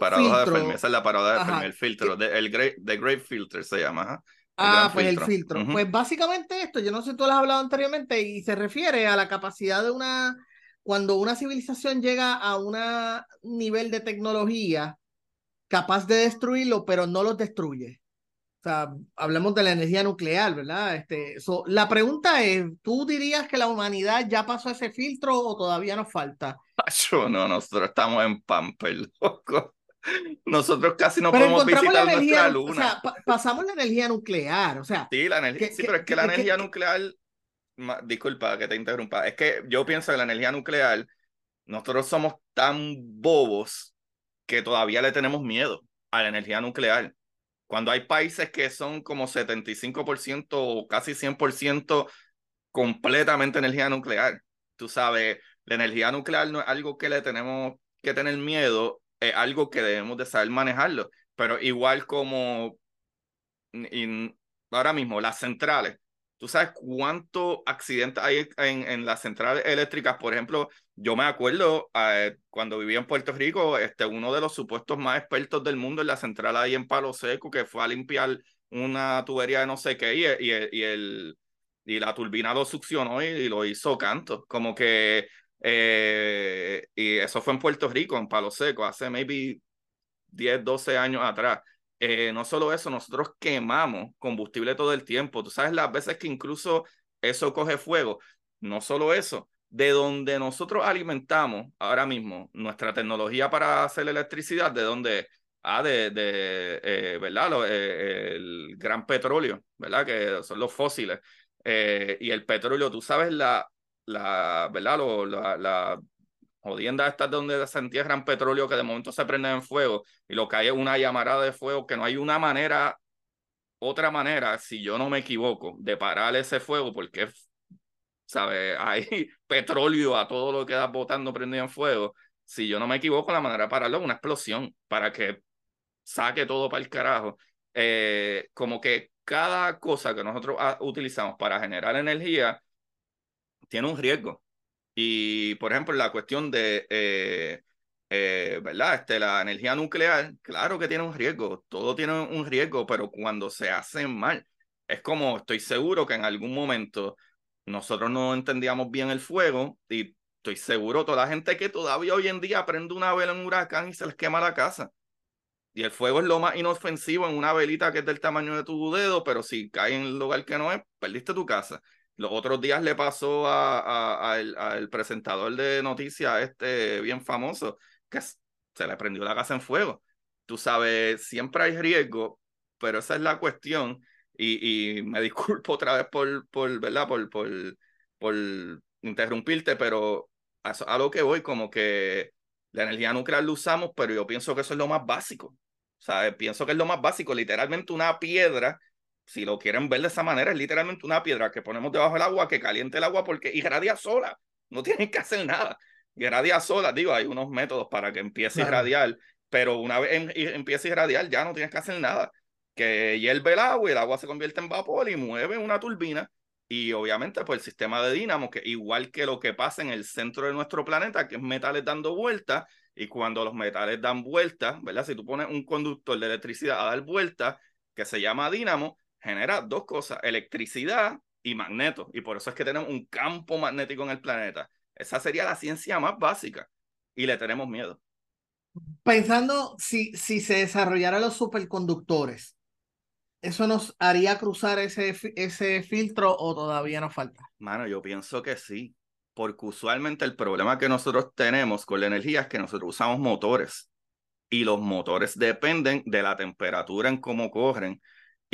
paradoja de Fermi, esa es la paradoja de Fermi, el filtro, el great, the Great Filter se llama. ah, pues el filtro. Pues básicamente esto, yo no sé si tú lo has hablado anteriormente, y se refiere a la capacidad de una, cuando una civilización llega a un nivel de tecnología capaz de destruirlo, pero no los destruye. O sea, hablemos de la energía nuclear, ¿verdad? Este, la pregunta es, ¿tú dirías que la humanidad ya pasó ese filtro o todavía nos falta? Yo no, nosotros estamos en Pamper, loco. Nosotros casi no podemos visitar nuestra luna. O sea, pasamos la energía nuclear, o sea. Sí, la energía, sí, pero es que la energía nuclear, disculpa que te interrumpa, es que yo pienso que la energía nuclear, nosotros somos tan bobos que todavía le tenemos miedo a la energía nuclear cuando hay países que son como 75% o casi 100% completamente energía nuclear. Tú sabes, la energía nuclear no es algo que le tenemos que tener miedo, es algo que debemos de saber manejarlo. Pero igual como ahora mismo las centrales, ¿Tú sabes cuántos accidentes hay en, en, las centrales eléctricas? Por ejemplo, yo me acuerdo eh, cuando vivía en Puerto Rico, este, uno de los supuestos más expertos del mundo en la central ahí en Palo Seco, que fue a limpiar una tubería de no sé qué y, y, y, el, y la turbina lo succionó y, lo hizo canto. Como que, eh, y eso fue en Puerto Rico, en Palo Seco, hace maybe 10, 12 años atrás. Eh, no solo eso, nosotros quemamos combustible todo el tiempo. Tú sabes las veces que incluso eso coge fuego. No solo eso, de donde nosotros alimentamos ahora mismo nuestra tecnología para hacer electricidad, de donde, ah, de, de eh, ¿verdad? Eh, el gran petróleo, ¿verdad? Que son los fósiles. y el petróleo, tú sabes la, la ¿verdad? La jodiendas estas donde se entierran petróleo que de momento se prenden en fuego y lo que hay es una llamarada de fuego que no hay una manera, otra manera, si yo no me equivoco, de parar ese fuego porque, ¿sabes? *laughs* Hay petróleo a todo lo que da botando prendido en fuego. Si yo no me equivoco, la manera de pararlo es una explosión para que saque todo para el carajo. Eh, como que cada cosa que nosotros ah, utilizamos para generar energía tiene un riesgo. Y, por ejemplo, la cuestión de, eh, eh, ¿verdad? Este, la energía nuclear, claro que tiene un riesgo, todo tiene un riesgo, pero cuando se hace mal, es como, estoy seguro que en algún momento nosotros no entendíamos bien el fuego y estoy seguro toda la gente que todavía hoy en día prende una vela en un huracán y se les quema la casa. Y el fuego es lo más inofensivo en una velita que es del tamaño de tu dedo, pero si cae en el lugar que no es, perdiste tu casa. Los otros días le pasó a, al presentador de noticias, este bien famoso, que se le prendió la casa en fuego. Tú sabes, siempre hay riesgo, pero esa es la cuestión. Y, y me *laughs* disculpo otra vez por, por ¿verdad? Por, por, por interrumpirte, pero a, a lo que voy, como que la energía nuclear la usamos, pero yo pienso que eso es lo más básico. O pienso que es lo más básico, literalmente una piedra si lo quieren ver de esa manera, es literalmente una piedra que ponemos debajo del agua que caliente el agua porque irradia sola. No tienen que hacer nada. Irradia sola, digo, hay unos métodos para que empiece a irradiar, pero una vez em, empiece a irradiar ya no tienes que hacer nada. Que hierve el agua y el agua se convierte en vapor y mueve una turbina. Y obviamente, pues el sistema de dínamo, que igual que lo que pasa en el centro de nuestro planeta, que es metales dando vueltas, y cuando los metales dan vueltas, ¿verdad? Si tú pones un conductor de electricidad a dar vueltas, que se llama dínamo, genera dos cosas, electricidad y magneto. Y por eso es que tenemos un campo magnético en el planeta. Esa sería la ciencia más básica y le tenemos miedo. Pensando si, si se desarrollaran los superconductores, ¿eso nos haría cruzar ese, ese filtro o todavía nos falta? Mano, yo pienso que sí, porque usualmente el problema que nosotros tenemos con la energía es que nosotros usamos motores y los motores dependen de la temperatura en cómo corren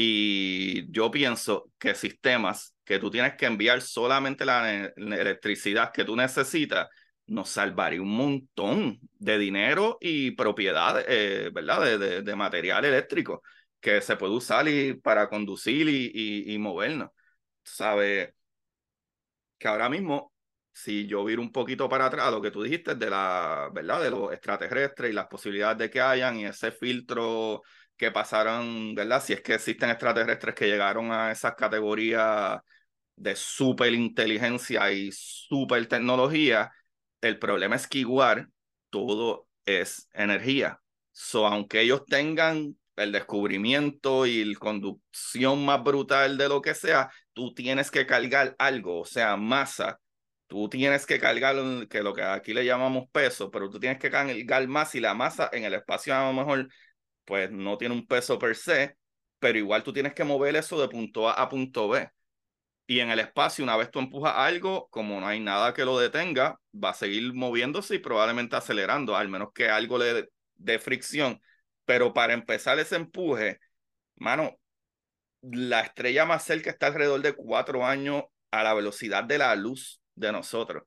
y yo pienso que sistemas que tú tienes que enviar solamente la, electricidad que tú necesitas, nos salvaría un montón de dinero y propiedad, eh, ¿verdad? De, de, material eléctrico que se puede usar y, para conducir y, y, y movernos. ¿Sabes? Que ahora mismo, si yo viro un poquito para atrás, lo que tú dijiste de la, ¿verdad? De los extraterrestres y las posibilidades de que hayan y ese filtro que pasaron, ¿verdad? Si es que existen extraterrestres que llegaron a esas categorías de super inteligencia y super tecnología, el problema es que igual todo es energía So, aunque ellos tengan el descubrimiento y la conducción más brutal de lo que sea, tú tienes que cargar algo, o sea, masa. Tú tienes que cargar, que lo que aquí le llamamos peso, pero tú tienes que cargar más y la masa en el espacio a lo mejor pues no tiene un peso per se, pero igual tú tienes que mover eso de punto A a punto B. Y en el espacio, una vez tú empujas algo, como no hay nada que lo detenga, va a seguir moviéndose y probablemente acelerando, al menos que algo le dé fricción. Pero para empezar ese empuje, mano, la estrella más cerca está alrededor de cuatro años a la velocidad de la luz de nosotros.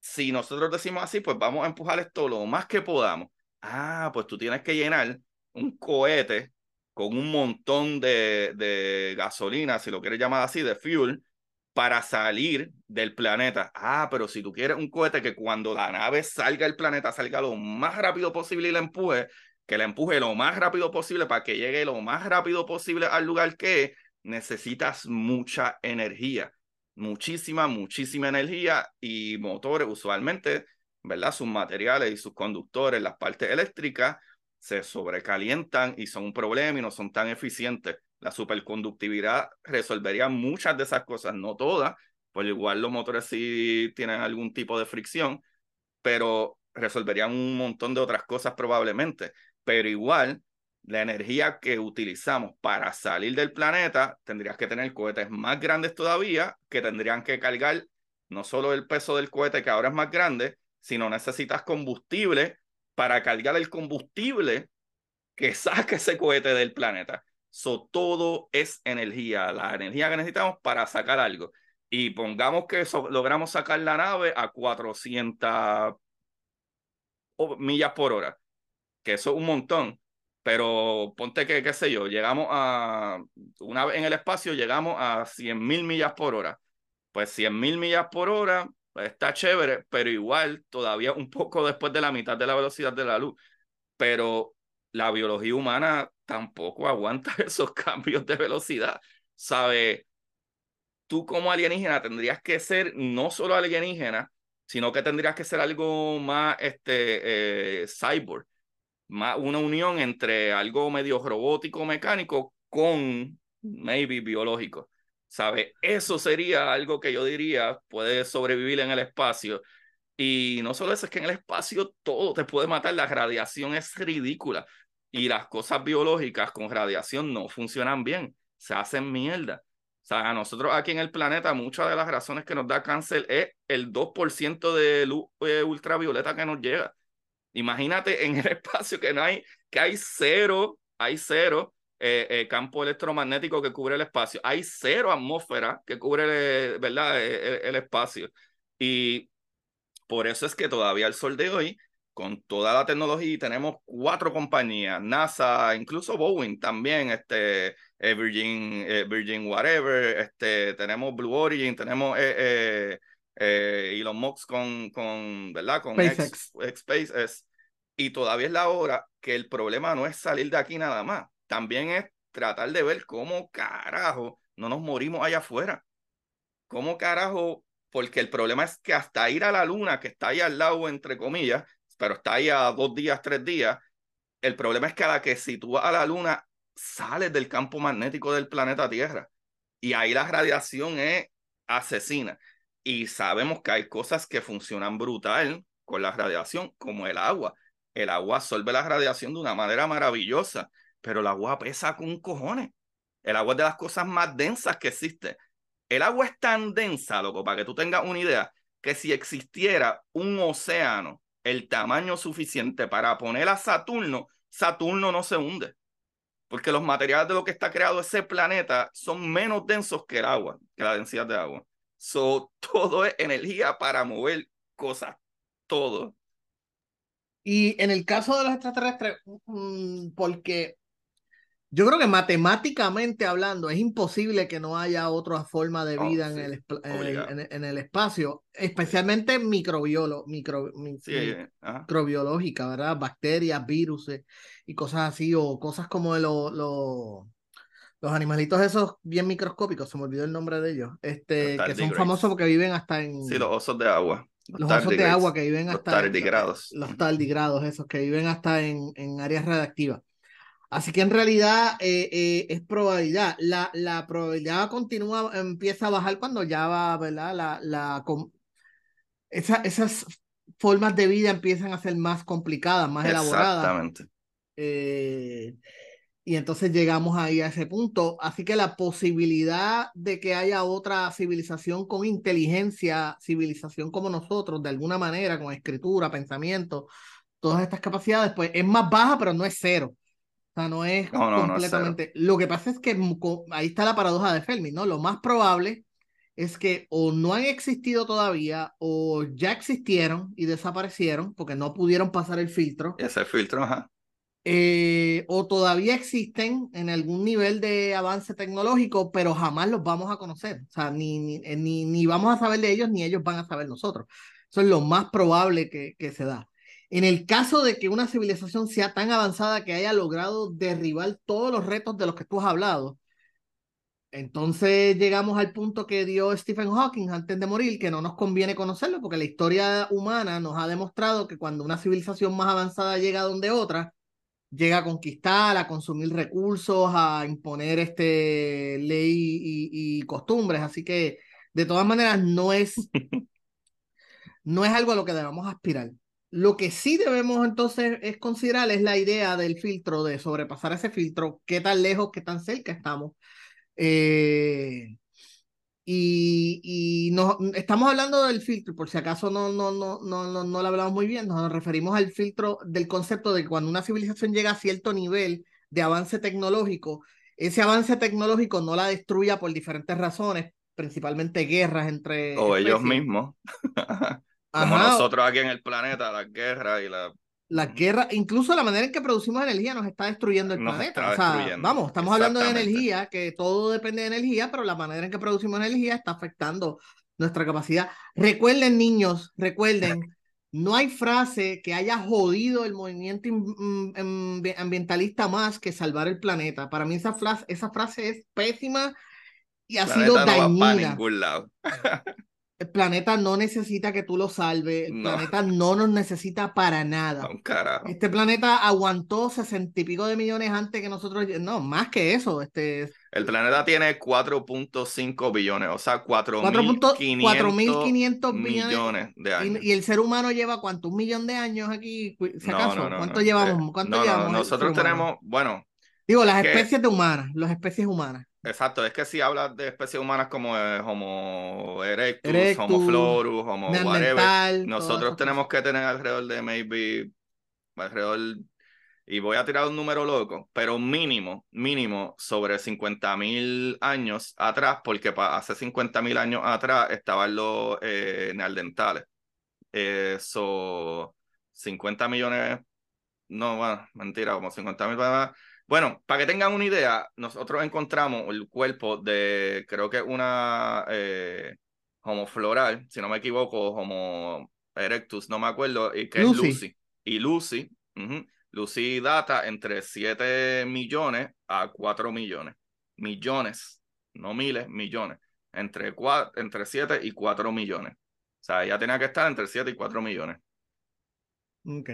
Si nosotros decimos así, pues vamos a empujar esto lo más que podamos. Ah, pues tú tienes que llenar un cohete con un montón de, de gasolina, si lo quieres llamar así, de fuel, para salir del planeta. Ah, pero si tú quieres un cohete que cuando la nave salga del planeta salga lo más rápido posible y la empuje, que la empuje lo más rápido posible para que llegue lo más rápido posible al lugar que necesitas mucha energía, muchísima, muchísima energía y motores usualmente, ¿verdad? Sus materiales y sus conductores, las partes eléctricas, se sobrecalientan y son un problema y no son tan eficientes. La superconductividad resolvería muchas de esas cosas, no todas, pues igual los motores sí tienen algún tipo de fricción, pero resolverían un montón de otras cosas probablemente. Pero igual, la energía que utilizamos para salir del planeta, tendrías que tener cohetes más grandes todavía, que tendrían que cargar no solo el peso del cohete, que ahora es más grande, sino necesitas combustible para cargar el combustible que saca ese cohete del planeta. So, todo es energía, la energía que necesitamos para sacar algo. Y pongamos que logramos sacar la nave a 400 millas por hora, que eso es un montón. Pero ponte que, qué sé yo, llegamos a, una vez en el espacio, llegamos a 100 mil millas por hora. Pues 100 mil millas por hora está chévere, pero igual todavía un poco después de la mitad de la velocidad de la luz. Pero la biología humana tampoco aguanta *laughs* esos cambios de velocidad. ¿Sabe? Tú como alienígena tendrías que ser no solo alienígena, sino que tendrías que ser algo más este, eh, cyborg, más una unión entre algo medio robótico, mecánico con maybe biológico. ¿Sabe? Eso sería algo que yo diría puede sobrevivir en el espacio. Y no solo eso, es que en el espacio todo te puede matar, la radiación es ridícula y las cosas biológicas con radiación no funcionan bien, se hacen mierda. O sea, a nosotros aquí en el planeta muchas de las razones que nos da cáncer es el 2% de luz eh, ultravioleta que nos llega. Imagínate en el *laughs* espacio que no hay, que hay cero, hay cero eh, eh, campo electromagnético que cubre el espacio. Hay cero atmósfera que cubre ¿verdad? E, e, el, espacio. Y por eso es que todavía el sol de hoy, con toda la tecnología, tenemos cuatro compañías, NASA, incluso Boeing también, este, eh, Virgin, Virgin Whatever, este, tenemos Blue Origin, tenemos Elon Musk con, con, ¿verdad? Con SpaceX. SpaceX. Y todavía es la hora que el problema no es salir de aquí nada más también es tratar de ver cómo carajo no nos morimos allá afuera. ¿Cómo carajo? Porque el problema es que hasta ir a la luna, que está ahí al lado, entre comillas, pero está ahí a dos días, tres días, el problema es que a la que sitúa a la luna, sales del campo magnético del planeta Tierra. Y ahí la radiación es asesina. Y sabemos que hay cosas que funcionan brutal con la radiación, como el agua. El agua absorbe la radiación de una manera maravillosa pero el agua pesa con cojones. El agua es de las cosas más densas que existe. El agua es tan densa, loco, para que tú tengas una idea, que si existiera un océano el tamaño suficiente para poner a Saturno, Saturno no se hunde. Porque los materiales de lo que está creado ese planeta son menos densos que el agua, que la densidad de agua. So, *laughs* todo es energía para mover cosas, todo. Y en el caso de los extraterrestres, mm, porque yo creo que matemáticamente hablando es imposible que no haya otra forma de oh, vida en, el, en, el, espacio, especialmente microbiolo, micro, microbiológica, ¿verdad? Bacterias, virus y cosas así, o cosas como los los animalitos esos bien microscópicos, se me olvidó el nombre de ellos, este, que son famosos porque viven hasta en... Sí, los osos de agua. Los, osos de agua que viven hasta. Los tardigrados. Los tardigrados, esos que viven hasta en, en áreas radiactivas. Así que en realidad eh, eh, es probabilidad. La, la, probabilidad continúa, empieza a bajar cuando ya va, ¿verdad? La, la, esa, esas formas de vida empiezan a ser más complicadas, más elaboradas. Exactamente. Eh, y entonces llegamos ahí a ese punto. Así que la posibilidad de que haya otra civilización con inteligencia, civilización como nosotros, de alguna manera, con escritura, pensamiento, todas estas capacidades, pues es más baja, pero no es cero. O sea, no es completamente. Lo que pasa es que ahí está la paradoja de Fermi, ¿no? Lo más probable es que o no han existido todavía o ya existieron y desaparecieron porque no pudieron pasar el filtro. Ese filtro, ajá. Eh, o todavía existen en algún nivel de avance tecnológico, pero jamás los vamos a conocer. O sea, ni, ni, eh, ni, ni vamos a saber de ellos, ni ellos van a saber nosotros. Eso es lo más probable que, que se da. En el caso de que una civilización sea tan avanzada que haya logrado derribar todos los retos de los que tú has hablado, entonces llegamos al punto que dio Stephen Hawking antes de morir, que no nos conviene conocerlo, porque la historia humana nos ha demostrado que cuando una civilización más avanzada llega a donde otra, llega a conquistar, a consumir recursos, a imponer este ley y, costumbres. Así que, de todas maneras, no es, *laughs* no es algo a lo que debamos aspirar. Lo que sí debemos entonces es considerar es la idea del filtro, de sobrepasar ese filtro, qué tan lejos, qué tan cerca estamos. Eh, y, y no, estamos hablando del filtro, por si acaso no, no, no, no, no, no lo hablamos muy bien, nos referimos al filtro del concepto de que cuando una civilización llega a cierto nivel de avance tecnológico, ese avance tecnológico no la destruya por diferentes razones, principalmente guerras entre... O ellos mismos. *laughs* Como nosotros aquí en el planeta, las guerras y la la guerra, incluso la manera en que producimos energía nos está destruyendo el planeta. O sea, vamos, estamos hablando de energía, que todo depende de energía, pero la manera en que producimos energía está afectando nuestra capacidad. Recuerden, niños, recuerden, *laughs* no hay frase que haya jodido el movimiento ambientalista más que salvar el planeta. Para mí esa frase, esa frase es pésima y ha sido dañina. *laughs* El planeta no necesita que tú lo salves. El planeta no nos necesita para nada. este planeta aguantó sesenta y pico de millones antes que nosotros. No, más que eso. Este... El planeta tiene 4.5 billones, o sea, 4.500 millones de años. Y, el ser humano lleva cuánto? ¿Un millón de años aquí? acaso? ¿Cuánto llevamos? ¿Cuánto llevamos nosotros tenemos, bueno. Digo, las especies de humanas, las especies humanas. Exacto, es que si hablas de especies humanas como eh, Homo erectus, Homo florus, Homo whatever, nosotros tenemos que tener alrededor de maybe, alrededor, y voy a tirar un número loco, pero mínimo, mínimo sobre 50 mil años atrás, porque hace 50 mil años atrás estaban los eh, nealdentales. Eso, 50 millones, no, bueno, mentira, como 50 mil bueno, para que tengan una idea, nosotros encontramos el cuerpo de, creo que una eh, Homo floral, si no me equivoco, Homo erectus, no me acuerdo, y que es Lucy. Y Lucy, Lucy data entre 7 millones a 4 millones. Millones, no miles, millones. Entre, entre 7 y 4 millones. O sea, ella tenía que estar entre 7 y 4 millones. Ok.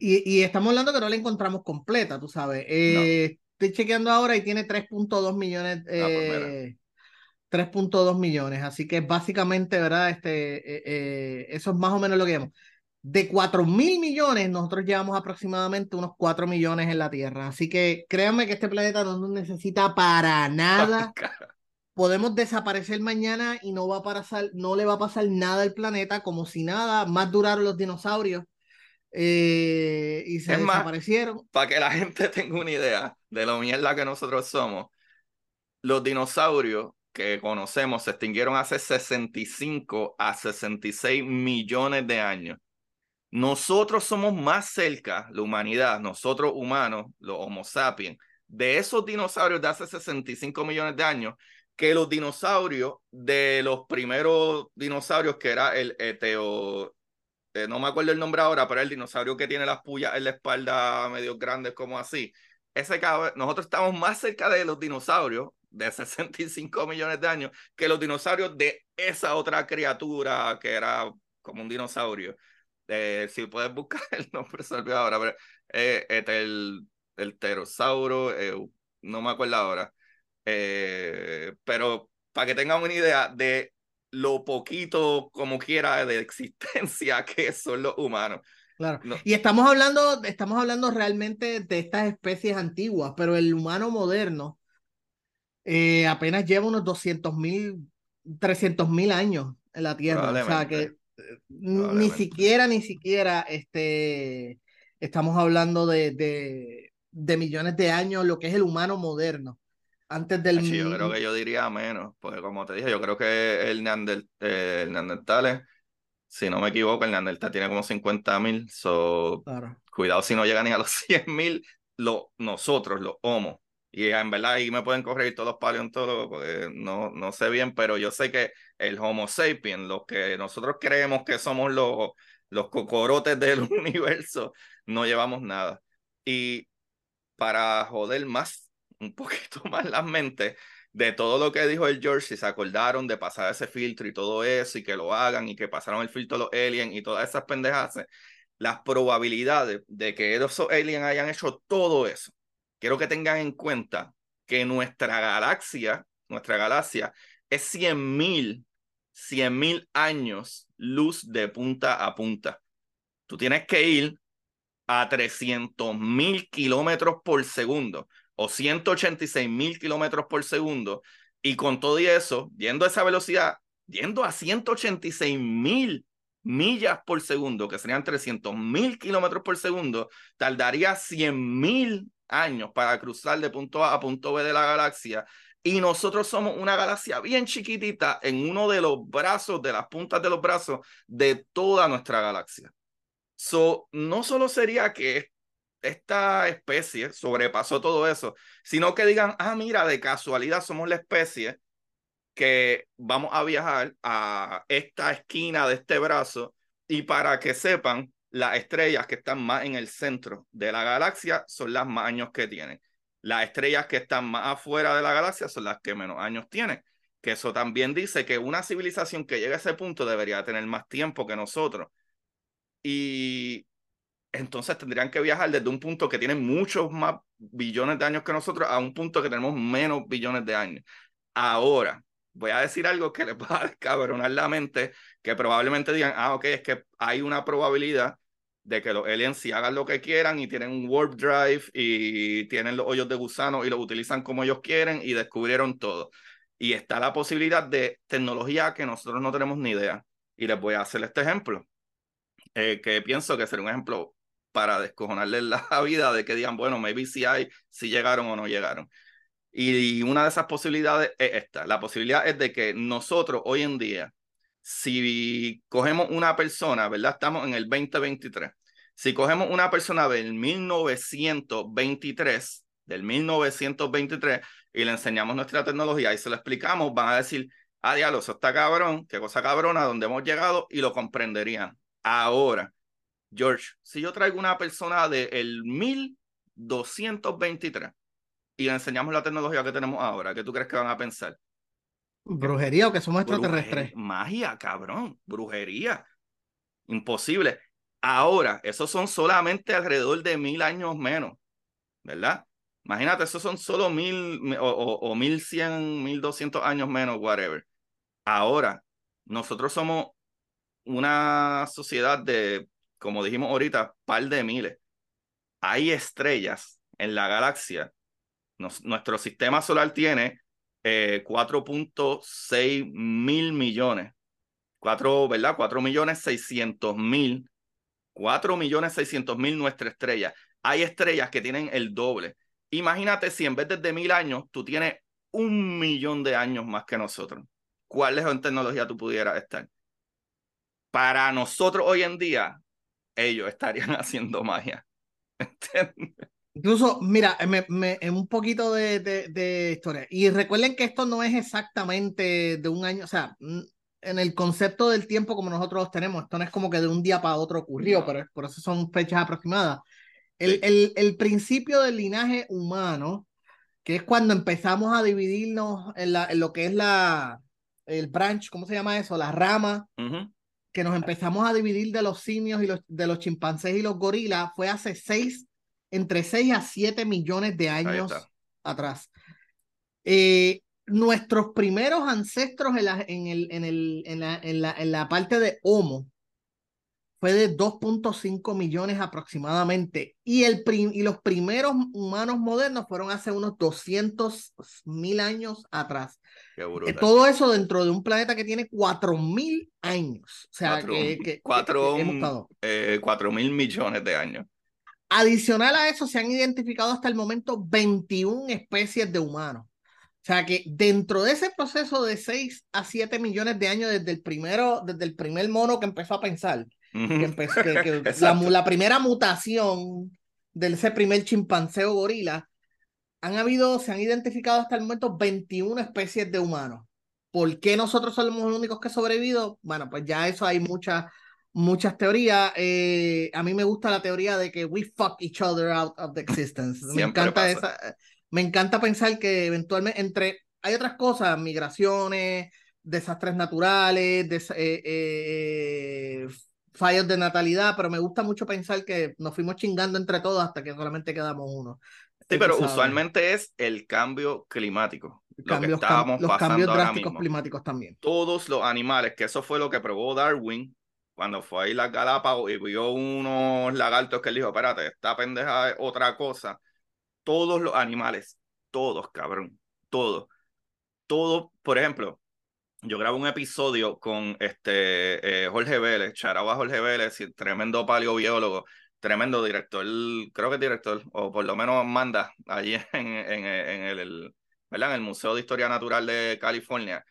Y, estamos hablando que no la encontramos completa, tú sabes. Eh, estoy chequeando ahora y tiene 3.2 millones. 3.2 ah, pues eh, millones. Así que básicamente, ¿verdad? Este, eh, eso es más o menos lo que vemos. De 4 mil millones, nosotros llevamos aproximadamente unos 4 millones en la Tierra. Así que créanme que este planeta no nos necesita para nada. Podemos desaparecer mañana y no, va a pasar, no le va a pasar nada al planeta, como si nada. Más duraron los dinosaurios eh, y se desaparecieron. para que la gente *laughs* tenga una idea de lo mierda que nosotros somos, los dinosaurios que conocemos se extinguieron hace 65 a 66 millones de años. Nosotros somos más cerca, la humanidad, nosotros humanos, los Homo sapiens, de esos dinosaurios de hace 65 millones de años que los dinosaurios de los primeros dinosaurios que era el eteo eh, no me acuerdo el nombre ahora, pero el dinosaurio que tiene las pullas en la espalda medio grandes como así. Ese nosotros estamos más cerca de los dinosaurios de *laughs* 65 millones de años que los dinosaurios de esa otra criatura que era como un dinosaurio. Eh, si puedes buscar *laughs* el nombre, se ahora, pero eh, este, el, el pterosauro, eh, no me acuerdo ahora. pero para que tengan una idea de lo poquito como quiera de existencia *laughs* que son los humanos. Claro. Y estamos hablando, estamos hablando realmente de estas especies antiguas, pero el humano moderno eh, apenas lleva unos 200 mil, 300 mil años en la Tierra. O sea que eh, ni siquiera, ni siquiera este, estamos hablando de, de, de millones de años, lo que es el humano moderno antes del... Sí, yo creo que yo diría menos, porque como te dije, yo creo que el, Neandertal, eh, el Neandertal, si no me equivoco, el Neandertal tiene como 50 mil, so, cuidado si no llega ni a los *laughs* 100 mil, lo, nosotros, los homos. Y en verdad ahí me pueden corregir todos los paleontólogos, porque no, no sé bien, pero yo sé que el Homo sapiens, los que nosotros creemos que somos los, los cocorotes del *laughs* universo, no llevamos nada. Y para joder más un poquito *laughs* más las mentes de todo lo que dijo el George, si se acordaron de pasar ese filtro y todo eso, y que lo hagan, y que pasaron el filtro los aliens y todas esas pendejas, las probabilidades de que esos aliens hayan hecho todo eso, quiero que tengan en cuenta que nuestra galaxia, nuestra galaxia, es 100 mil, 100 mil años luz de punta a punta. Tú tienes que ir a 300 mil kilómetros por segundo o 186 mil kilómetros por segundo, y con todo eso, yendo esa velocidad, yendo a 186 mil millas por segundo, que serían 300 mil kilómetros por segundo, tardaría 100 mil años para cruzar de punto A a punto B de la galaxia. Y nosotros somos una galaxia bien chiquitita en uno de los brazos, de las puntas de los brazos de toda nuestra galaxia. So, no solo sería que esta especie sobrepasó todo eso, sino que digan, ah, mira, de casualidad somos la especie que vamos a viajar a esta esquina de este brazo y para que sepan, las estrellas que están más en el centro de la galaxia son las más años que tienen. Las estrellas que están más afuera de la galaxia son las que menos años tienen. Que eso también dice que una civilización que llegue a ese punto debería tener más tiempo que nosotros. Y entonces tendrían que viajar desde un punto que tiene muchos más billones de años que nosotros a un punto que tenemos menos billones de años. Ahora, voy a decir algo que les *laughs* va a descabronar la mente, que probablemente digan, ah, ok, es que hay una probabilidad de que los aliens sí hagan lo que quieran y tienen un warp drive y tienen los hoyos de gusano y los utilizan como ellos quieren y descubrieron todo. Y está la posibilidad de tecnología que nosotros no tenemos ni idea. Y les voy a hacer este ejemplo, eh, que pienso que será un ejemplo para descojonarles la *laughs* vida de que digan, bueno, maybe si hay, si llegaron o no llegaron. Y una de esas posibilidades es esta. La posibilidad es de que nosotros hoy en día, si cogemos una persona, ¿verdad? Estamos en el 2023. Si cogemos una persona del 1923, del 1923, y le enseñamos nuestra tecnología y se lo explicamos, van a decir, ah, diablo, eso está cabrón, qué cosa cabrona, dónde hemos llegado, y lo comprenderían. Ahora, George, si yo traigo una persona del 1223 y le enseñamos la tecnología que tenemos ahora, ¿qué tú crees que van a pensar? Brujería o que somos extraterrestres. magia, cabrón. Brujería. Imposible. Ahora, esos son solamente alrededor de mil años menos, ¿verdad? Imagínate, esos son solo mil o, o, o mil cien, mil doscientos años menos, whatever. Ahora, nosotros somos una sociedad de como dijimos ahorita, par de miles. Hay estrellas en la galaxia. nuestro sistema solar tiene 4.6 eh, mil millones. 4, ¿verdad? 4 millones 600 mil. 4 millones 600 mil nuestra estrella. Hay estrellas que tienen el doble. Imagínate si en vez de mil años tú tienes un millón de años más que nosotros. ¿Cuál es la tecnología tú pudieras estar? Para nosotros hoy en día, ellos estarían *laughs* haciendo magia. Incluso, mira, me, me, un poquito de, de, historia. Y recuerden que esto no es exactamente de un año, o sea, en el concepto del tiempo como nosotros tenemos, esto no es como que de un día para otro ocurrió, pero por eso son fechas aproximadas. El, el, el, principio del linaje humano, que es cuando empezamos a dividirnos en, la, en lo que es la, el branch, ¿cómo se llama eso? La rama que nos empezamos a dividir de los simios y los, de los chimpancés y los gorilas fue hace seis, entre 6 a 7 millones de años atrás. Eh, nuestros primeros ancestros en la, en, el, en, el, en, la, en, la, en la parte de Homo fue de 2.5 millones aproximadamente. Y, el y los primeros humanos modernos fueron hace unos 200 mil años atrás. Eh, todo eso dentro de un planeta que tiene 4 mil años. O sea, que, que, 4 eh, mil millones de años. Adicional a eso, se han identificado hasta el momento 21 especies de humanos. O sea que dentro de ese proceso de 6 a 7 millones de años desde el primero, desde el primer mono que empezó a pensar, que empezó, que, *laughs* la, la, primera mutación de ese primer chimpancé o gorila, han habido, se han identificado hasta el momento 21 especies de humanos. ¿Por qué nosotros somos los únicos que han sobrevivido? Bueno, pues ya eso hay muchas muchas teorías. Eh, a mí me gusta la teoría de que we fuck each other out of the existence. me encanta esa, me encanta pensar que eventualmente entre hay otras cosas, migraciones, desastres naturales, eh, eh, fallos de natalidad, pero me gusta mucho pensar que nos fuimos chingando entre todos hasta que solamente quedamos uno. Sí, pero usualmente es el cambio climático. lo que estábamos los cambios drásticos climáticos también. Todos los animales, que eso fue lo que probó Darwin cuando fue ahí las Galápagos y vio unos lagartos que él dijo, espérate, esta pendeja es otra cosa todos los animales, todos, cabrón, todos. Todo, por ejemplo, yo grabo un episodio con este eh, Jorge Vélez, charaba Jorge Vélez, tremendo paleobiólogo, tremendo director, creo que director, o por lo menos manda allí *laughs* en, en, el, ¿verdad? en el Museo de Historia Natural de California.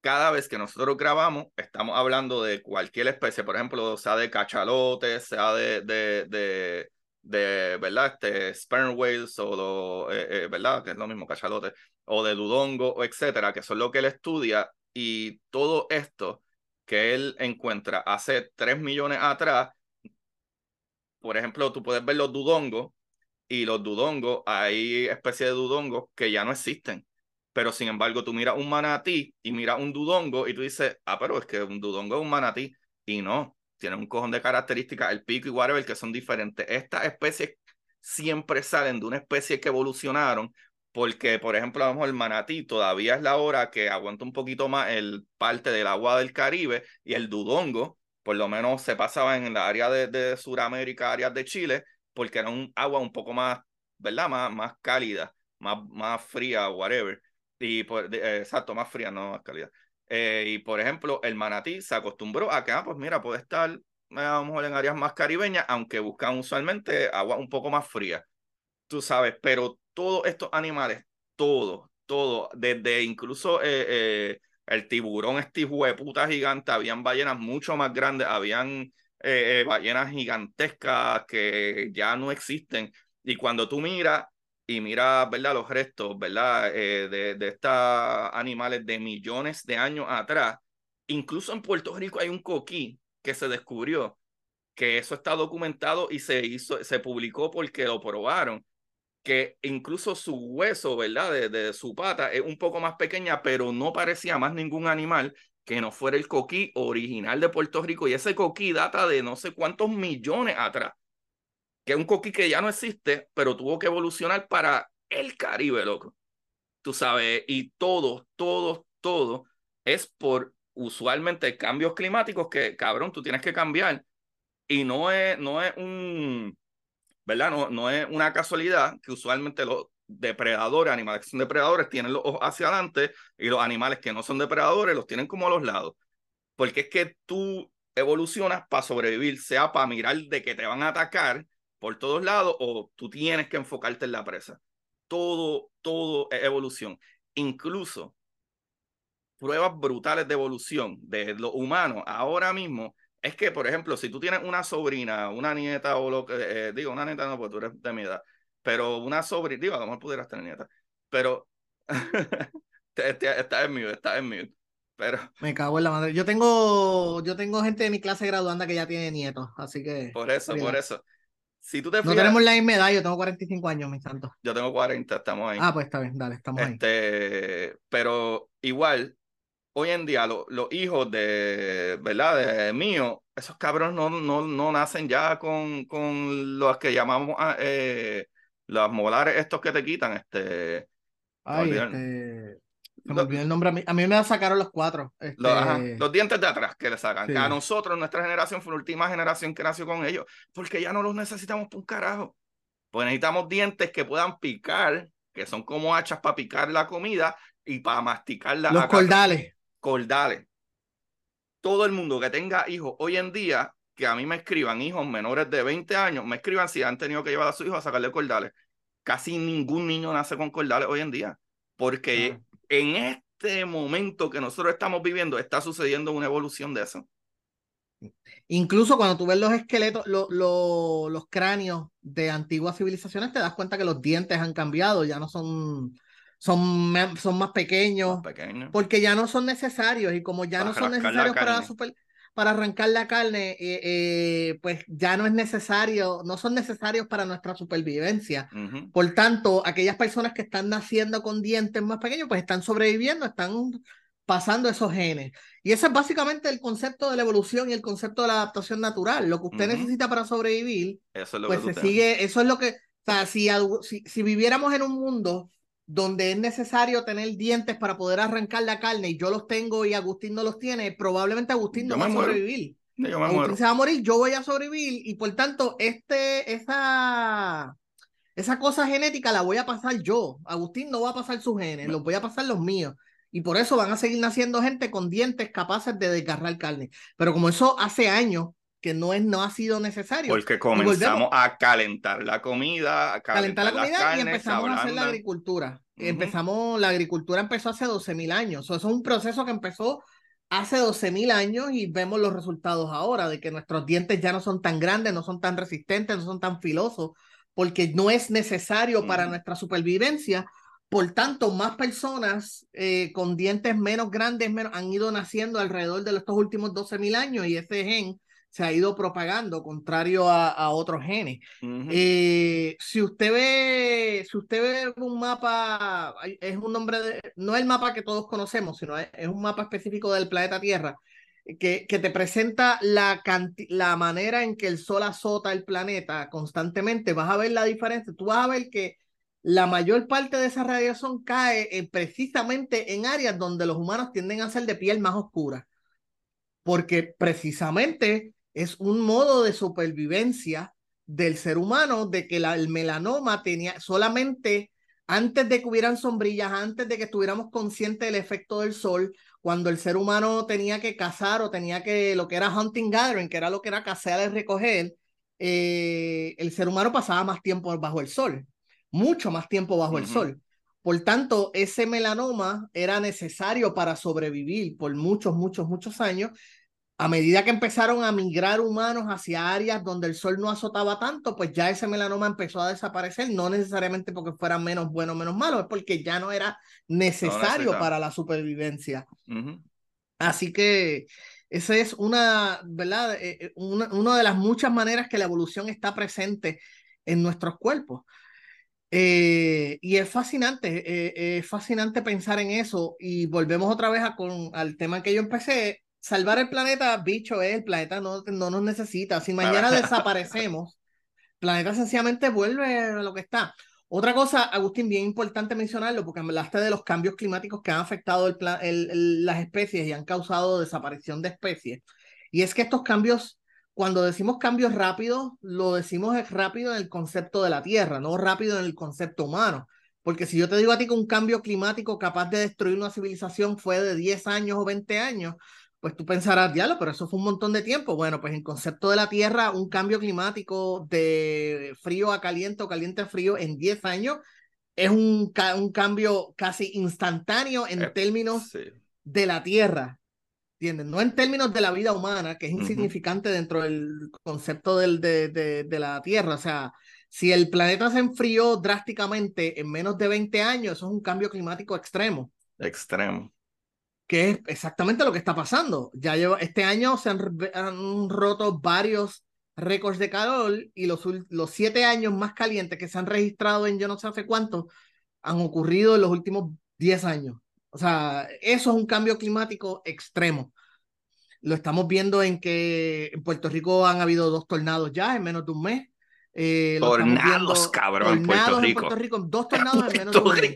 Cada vez que nosotros grabamos, estamos hablando de cualquier especie, por ejemplo, sea de cachalote, sea de, de, de ¿verdad? Este, sperm whales o, eh, eh, ¿verdad? Que es lo mismo, cachalote, o de dudongo, etcétera, que son lo que él estudia y todo esto que él encuentra hace 3 millones atrás, por ejemplo, tú puedes ver los dudongos y los dudongos, hay especies de dudongos que ya no existen. Pero sin embargo, tú miras un manatí y miras un dudongo y tú dices, ah, pero es que un dudongo es un manatí. Y no, tienen un cojón de características, el pico y whatever, que son diferentes. Estas especies siempre salen de una especie que evolucionaron, porque, por ejemplo, a el manatí todavía es la hora que aguanta un poquito más el parte del agua del Caribe y el dudongo, por lo menos se pasaba en la área de, de Sudamérica, áreas de Chile, porque era un agua un poco más, ¿verdad? Más, más cálida, más, más fría, whatever. Y, pues, exacto, más fría, no más cálida. Eh, y por ejemplo, el manatí se acostumbró a que, ah, pues mira, puede estar a lo mejor en áreas más caribeñas, aunque buscan usualmente agua un poco más fría. Tú sabes, pero todos estos animales, todo, todo, desde incluso eh, eh, el tiburón, este puta gigante, habían ballenas mucho más grandes, habían ballenas gigantescas que ya no existen. Y cuando tú miras y mira, ¿verdad? Los restos, ¿verdad? Eh, de, de estos animales de millones de años atrás. Incluso en Puerto Rico hay un coquí que se descubrió, que eso está documentado y se hizo, se publicó porque lo probaron, que incluso su hueso, ¿verdad? De, de su pata es un poco más pequeña, pero no parecía más ningún animal que no fuera el coquí original de Puerto Rico. Y ese coquí data de no sé cuántos millones atrás que es un coquí que ya no existe, pero tuvo que evolucionar para el Caribe, loco. Tú sabes, y todo, todo, todo es por usualmente cambios climáticos que, cabrón, tú tienes que cambiar. Y no es, no es un, ¿verdad? No, no es una casualidad que usualmente los depredadores, animales que son depredadores, tienen los ojos hacia adelante y los animales que no son depredadores los tienen como a los lados. Porque es que tú evolucionas para sobrevivir, sea para mirar de que te van a atacar por todos lados o tú tienes que enfocarte en la presa. Todo, todo es evolución. Incluso pruebas brutales de evolución de los humanos ahora mismo es que, por ejemplo, si tú tienes una sobrina, una nieta o lo que, eh, digo, una nieta no, porque tú eres de mi edad, pero una sobrina, digo, a lo mejor pudieras tener nieta, pero *laughs* está en mí, está en mí. Pero... Me cago en la madre. Yo tengo, yo tengo gente de mi clase graduanda que ya tiene nietos, así que. Por eso, por eso tú te No tenemos la misma edad, yo tengo 45 años, mi santo. Yo tengo 40, estamos ahí. Ah, pues está bien, dale, estamos este, Pero igual, hoy en día los hijos de, ¿verdad? De mío, esos cabrones no, no, no nacen ya con, con los que llamamos ah, eh, las molares estos que te quitan, este... Ay, este... Me olvidó el nombre. A mí, a mí me sacaron los cuatro. Este... Los, dientes de atrás que le sacan. A nosotros, nuestra generación, fue la última generación que nació con ellos. Porque ya no los necesitamos por un carajo. Pues necesitamos dientes que puedan picar, que son como hachas para picar la comida y para masticarla. Los cordales. Cordales. Todo el mundo que tenga hijos hoy en día, que a mí me escriban hijos menores de 20 años, me escriban si han tenido que llevar a su hijo a sacarle cordales. Casi ningún niño nace con cordales hoy en día. Porque en este momento que nosotros estamos viviendo está sucediendo una evolución de eso. Incluso cuando tú ves los esqueletos, los cráneos de antiguas civilizaciones, te das cuenta que los dientes han cambiado, ya no son, son, son más pequeños, porque ya no son necesarios y como ya no son necesarios para super, para arrancar la carne, eh, eh, pues ya no es necesario, no son necesarios para nuestra supervivencia. Por tanto, aquellas personas que están naciendo con dientes más pequeños, pues están sobreviviendo, están pasando esos genes. Y ese es básicamente el concepto de la evolución y el concepto de la adaptación natural. Lo que usted necesita para sobrevivir, eso es lo pues se sigue, eso es lo que, o sea, si, si, si viviéramos en un mundo donde es necesario tener dientes para poder arrancar la carne y yo los tengo y Agustín no los tiene, probablemente Agustín no va a sobrevivir. Yo me Agustín se va a morir, yo voy a sobrevivir y por tanto este, esa, esa cosa genética la voy a pasar yo. Agustín no va a pasar sus genes, los voy a pasar los míos. Y por eso van a seguir naciendo gente con dientes capaces de desgarrar carne. Pero como eso hace años que no, es, no ha sido necesario. Porque comenzamos a calentar la comida, a calentar, la comida y empezamos a hacer la agricultura. Empezamos, la agricultura empezó hace 12.000 años. Eso es un proceso que empezó hace 12.000 años y vemos los resultados ahora de que nuestros dientes ya no son tan grandes, no son tan resistentes, no son tan filosos, porque no es necesario para nuestra supervivencia. Por tanto, más personas eh, con dientes menos grandes menos, han ido naciendo alrededor de estos últimos 12.000 años y ese gen se ha ido propagando, contrario a, a otros genes. Eh, si usted ve, si usted ve un mapa, es un nombre de, no es el mapa que todos conocemos, sino es, un mapa específico del planeta Tierra, que, que te presenta la, la manera en que el Sol azota el planeta constantemente, vas a ver la diferencia, tú vas a ver que la mayor parte de esa radiación cae precisamente en áreas donde los humanos tienden a ser de piel más oscura. Porque precisamente es un modo de supervivencia del ser humano, de que el melanoma tenía solamente antes de que hubieran sombrillas, antes de que estuviéramos conscientes del efecto del sol, cuando el ser humano tenía que cazar o tenía que, lo que era hunting gathering, que era lo que era cazar y recoger, eh, el ser humano pasaba más tiempo bajo el sol, mucho más tiempo bajo el sol. Por tanto, ese melanoma era necesario para sobrevivir por muchos, muchos, muchos años a medida que empezaron a migrar humanos hacia áreas donde el sol no azotaba tanto, pues ya ese melanoma empezó a desaparecer, no necesariamente porque fuera menos bueno o menos malo, es porque ya no era necesario para la supervivencia. Así que esa es una, ¿verdad? Eh, eh, una, de las muchas maneras que la evolución está presente en nuestros cuerpos. Eh, y es fascinante, es fascinante pensar en eso y volvemos otra vez a con, al tema que yo empecé, salvar el planeta, bicho, es, el planeta no, no nos necesita. Si mañana *laughs* desaparecemos, el planeta sencillamente vuelve a lo que está. Otra cosa, Agustín, bien importante mencionarlo, porque hablaste de los cambios climáticos que han afectado el, el, las especies y han causado desaparición de especies. Y es que estos cambios, cuando decimos cambios rápidos, lo decimos rápido en el concepto de la Tierra, no rápido en el concepto humano. Porque si yo te digo a ti que un cambio climático capaz de destruir una civilización fue de 10 años o 20 años, pues tú pensarás, diablo, pero eso fue un montón de tiempo. Bueno, pues en concepto de la Tierra, un cambio climático de frío a caliente o caliente a frío en 10 años es un, un cambio casi instantáneo en eh, términos de la Tierra. ¿Entiendes? No en términos de la vida humana, que es insignificante dentro del concepto del, de, de, de la Tierra. O sea, si el planeta se enfrió drásticamente en menos de 20 años, eso es un cambio climático extremo. Extremo que es exactamente lo que está pasando. Ya lleva, este año se han, roto varios récords de calor y los, los siete años más calientes que se han registrado en yo no sé hace cuánto han ocurrido en los últimos diez años. O sea, eso es un cambio climático extremo. Lo estamos viendo en que en Puerto Rico han habido dos tornados ya en menos de un mes. Eh, tornados, cabrón, tornados en Puerto Rico. Dos tornados en *laughs* menos de un mes.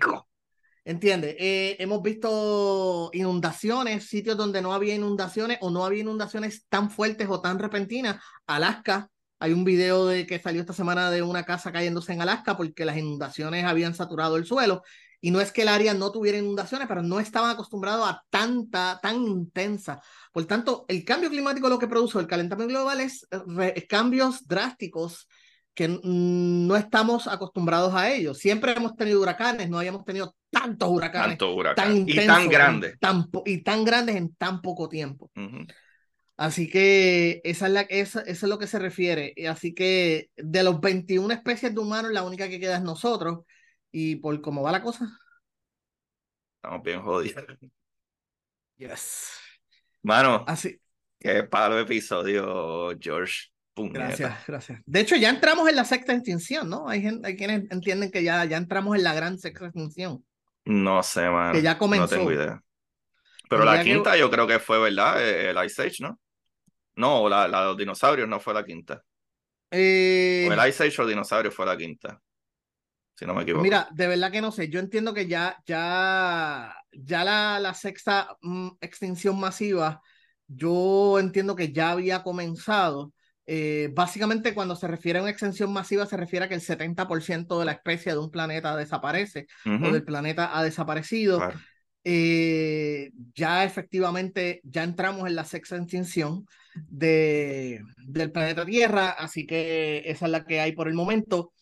¿Entiendes? Eh, hemos visto inundaciones, sitios donde no había inundaciones o no había inundaciones tan fuertes o tan repentinas. Alaska, hay un video de que salió esta semana de una casa cayéndose en Alaska porque las inundaciones habían saturado el suelo. Y no es que el área no tuviera inundaciones, pero no estaban acostumbrados a tanta, tan intensa. Por tanto, el cambio climático lo que produce el calentamiento global es cambios drásticos que no estamos acostumbrados a ellos. Siempre hemos tenido huracanes, no habíamos tenido tantos huracanes, tan intensos, y tan grandes. y tan grandes en tan poco tiempo. Así que esa es, la, esa, eso es lo que se refiere. Así que de los 21 especies de humanos, la única que queda es nosotros. Y por cómo va la cosa. Estamos bien jodidos. Yes. Mano, Así. qué palo episodio, George. Gracias, gracias. De hecho, ya entramos en la sexta extinción, ¿no? Hay, gente, hay quienes entienden que ya, ya entramos en la gran sexta extinción. No sé, man. Que ya comenzó. No tengo idea. Pero la quinta yo creo que fue, ¿verdad? Eh, el Ice Age, ¿no? No, la, la de los dinosaurios no fue la quinta. Eh... O el Ice Age o el dinosaurio fue la quinta. Si no me equivoco. Mira, de verdad que no sé. Yo entiendo que ya, ya, ya la, la sexta mm, extinción masiva, yo entiendo que ya había comenzado eh, básicamente, cuando se refiere a una extensión masiva, se refiere a que el 70% de la especie de un planeta desaparece o del planeta ha desaparecido. Eh, ya efectivamente, ya entramos en la sexta extinción de, del planeta Tierra, así que esa es la que hay por el momento.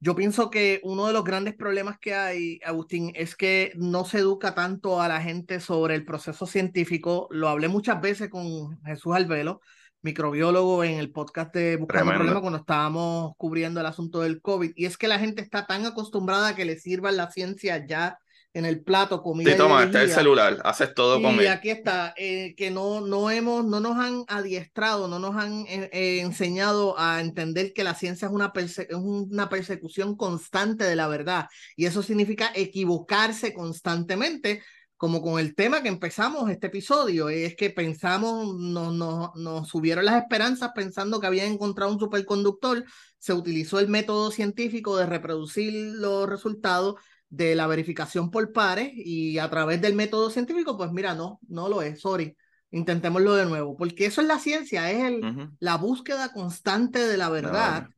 Yo pienso que uno de los grandes problemas que hay, Agustín, es que no se educa tanto a la gente sobre el proceso científico. Lo hablé muchas veces con Jesús Albelo microbiólogo en el podcast de Buscando Problemas cuando estábamos cubriendo el asunto del COVID. Y es que la gente está tan acostumbrada a que le sirva la ciencia ya en el plato, comida. Sí, toma, está el celular, haces todo con él. Y aquí está, eh, que no, no, hemos, no nos han adiestrado, no nos han eh, eh, enseñado a entender que la ciencia es una, es una persecución constante de la verdad. Y eso significa equivocarse constantemente como con el tema que empezamos este episodio, es que pensamos, nos, nos, nos subieron las esperanzas pensando que habían encontrado un superconductor, se utilizó el método científico de reproducir los resultados de la verificación por pares y a través del método científico, pues mira, no, no lo es, sorry, intentémoslo de nuevo, porque eso es la ciencia, es el, la búsqueda constante de la verdad,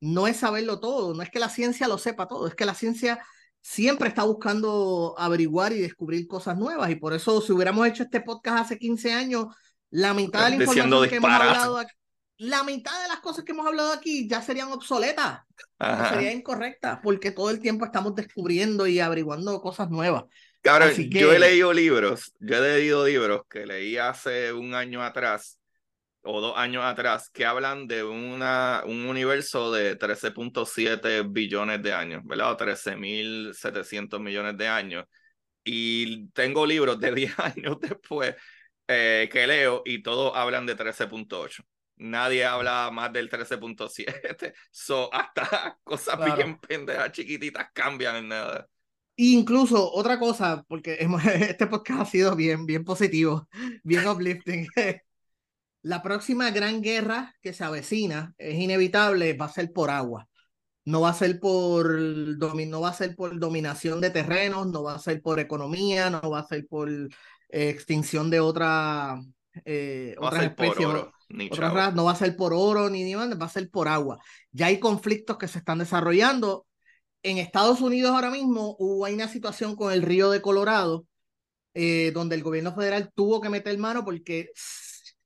no es saberlo todo, no es que la ciencia lo sepa todo, es que la ciencia siempre está buscando averiguar y descubrir cosas nuevas. Y por eso, si hubiéramos hecho este podcast hace 15 años, la mitad de la información que hemos hablado aquí, la mitad de las cosas que hemos hablado aquí ya serían obsoletas, serían incorrectas, porque todo el tiempo estamos descubriendo y averiguando cosas nuevas. Claro, yo he leído libros, yo he leído libros que leí hace un año atrás o dos años atrás que hablan de una, un universo de 13.7 billones de años, ¿verdad? O 13.700 millones de años. Y tengo libros de *laughs* 10 años después eh, que leo y todos hablan de 13.8. Nadie habla más del 13.7. *laughs* So, hasta cosas bien pendejas chiquititas cambian en nada. Incluso otra cosa, porque *laughs* este podcast ha sido bien, bien positivo, bien uplifting. La próxima gran guerra que se avecina es inevitable, va a ser por agua. No va a ser por no va a ser por dominación de terrenos, no va a ser por economía, no va a ser por eh, extinción de otra eh, no otras especies, oro, no va a ser por oro ni ni va a ser por agua. Ya hay conflictos que se están desarrollando. En Estados Unidos ahora mismo hubo una situación con el río de Colorado, eh, donde el gobierno federal tuvo que meter mano porque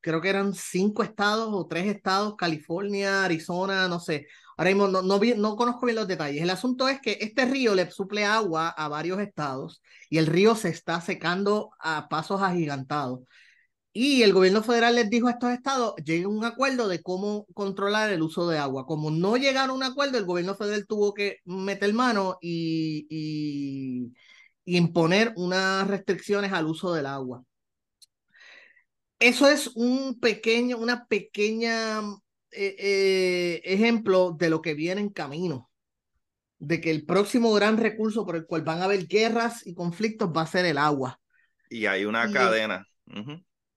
creo que eran cinco estados o tres estados, California, Arizona, no sé. Ahora mismo no, no, no, conozco bien los detalles. El asunto es que este río le suple agua a varios estados y el río se está secando a pasos agigantados. Y el gobierno federal les dijo a estos estados, lleguen a un acuerdo de cómo controlar el uso de agua. Como no llegaron a un acuerdo, el gobierno federal tuvo que meter mano y, y, y imponer unas restricciones al uso del agua. Eso es un pequeño, una pequeña eh, eh, ejemplo de lo que viene en camino. de que el próximo gran recurso por el cual van a haber guerras y conflictos va a ser el agua. Y hay una cadena.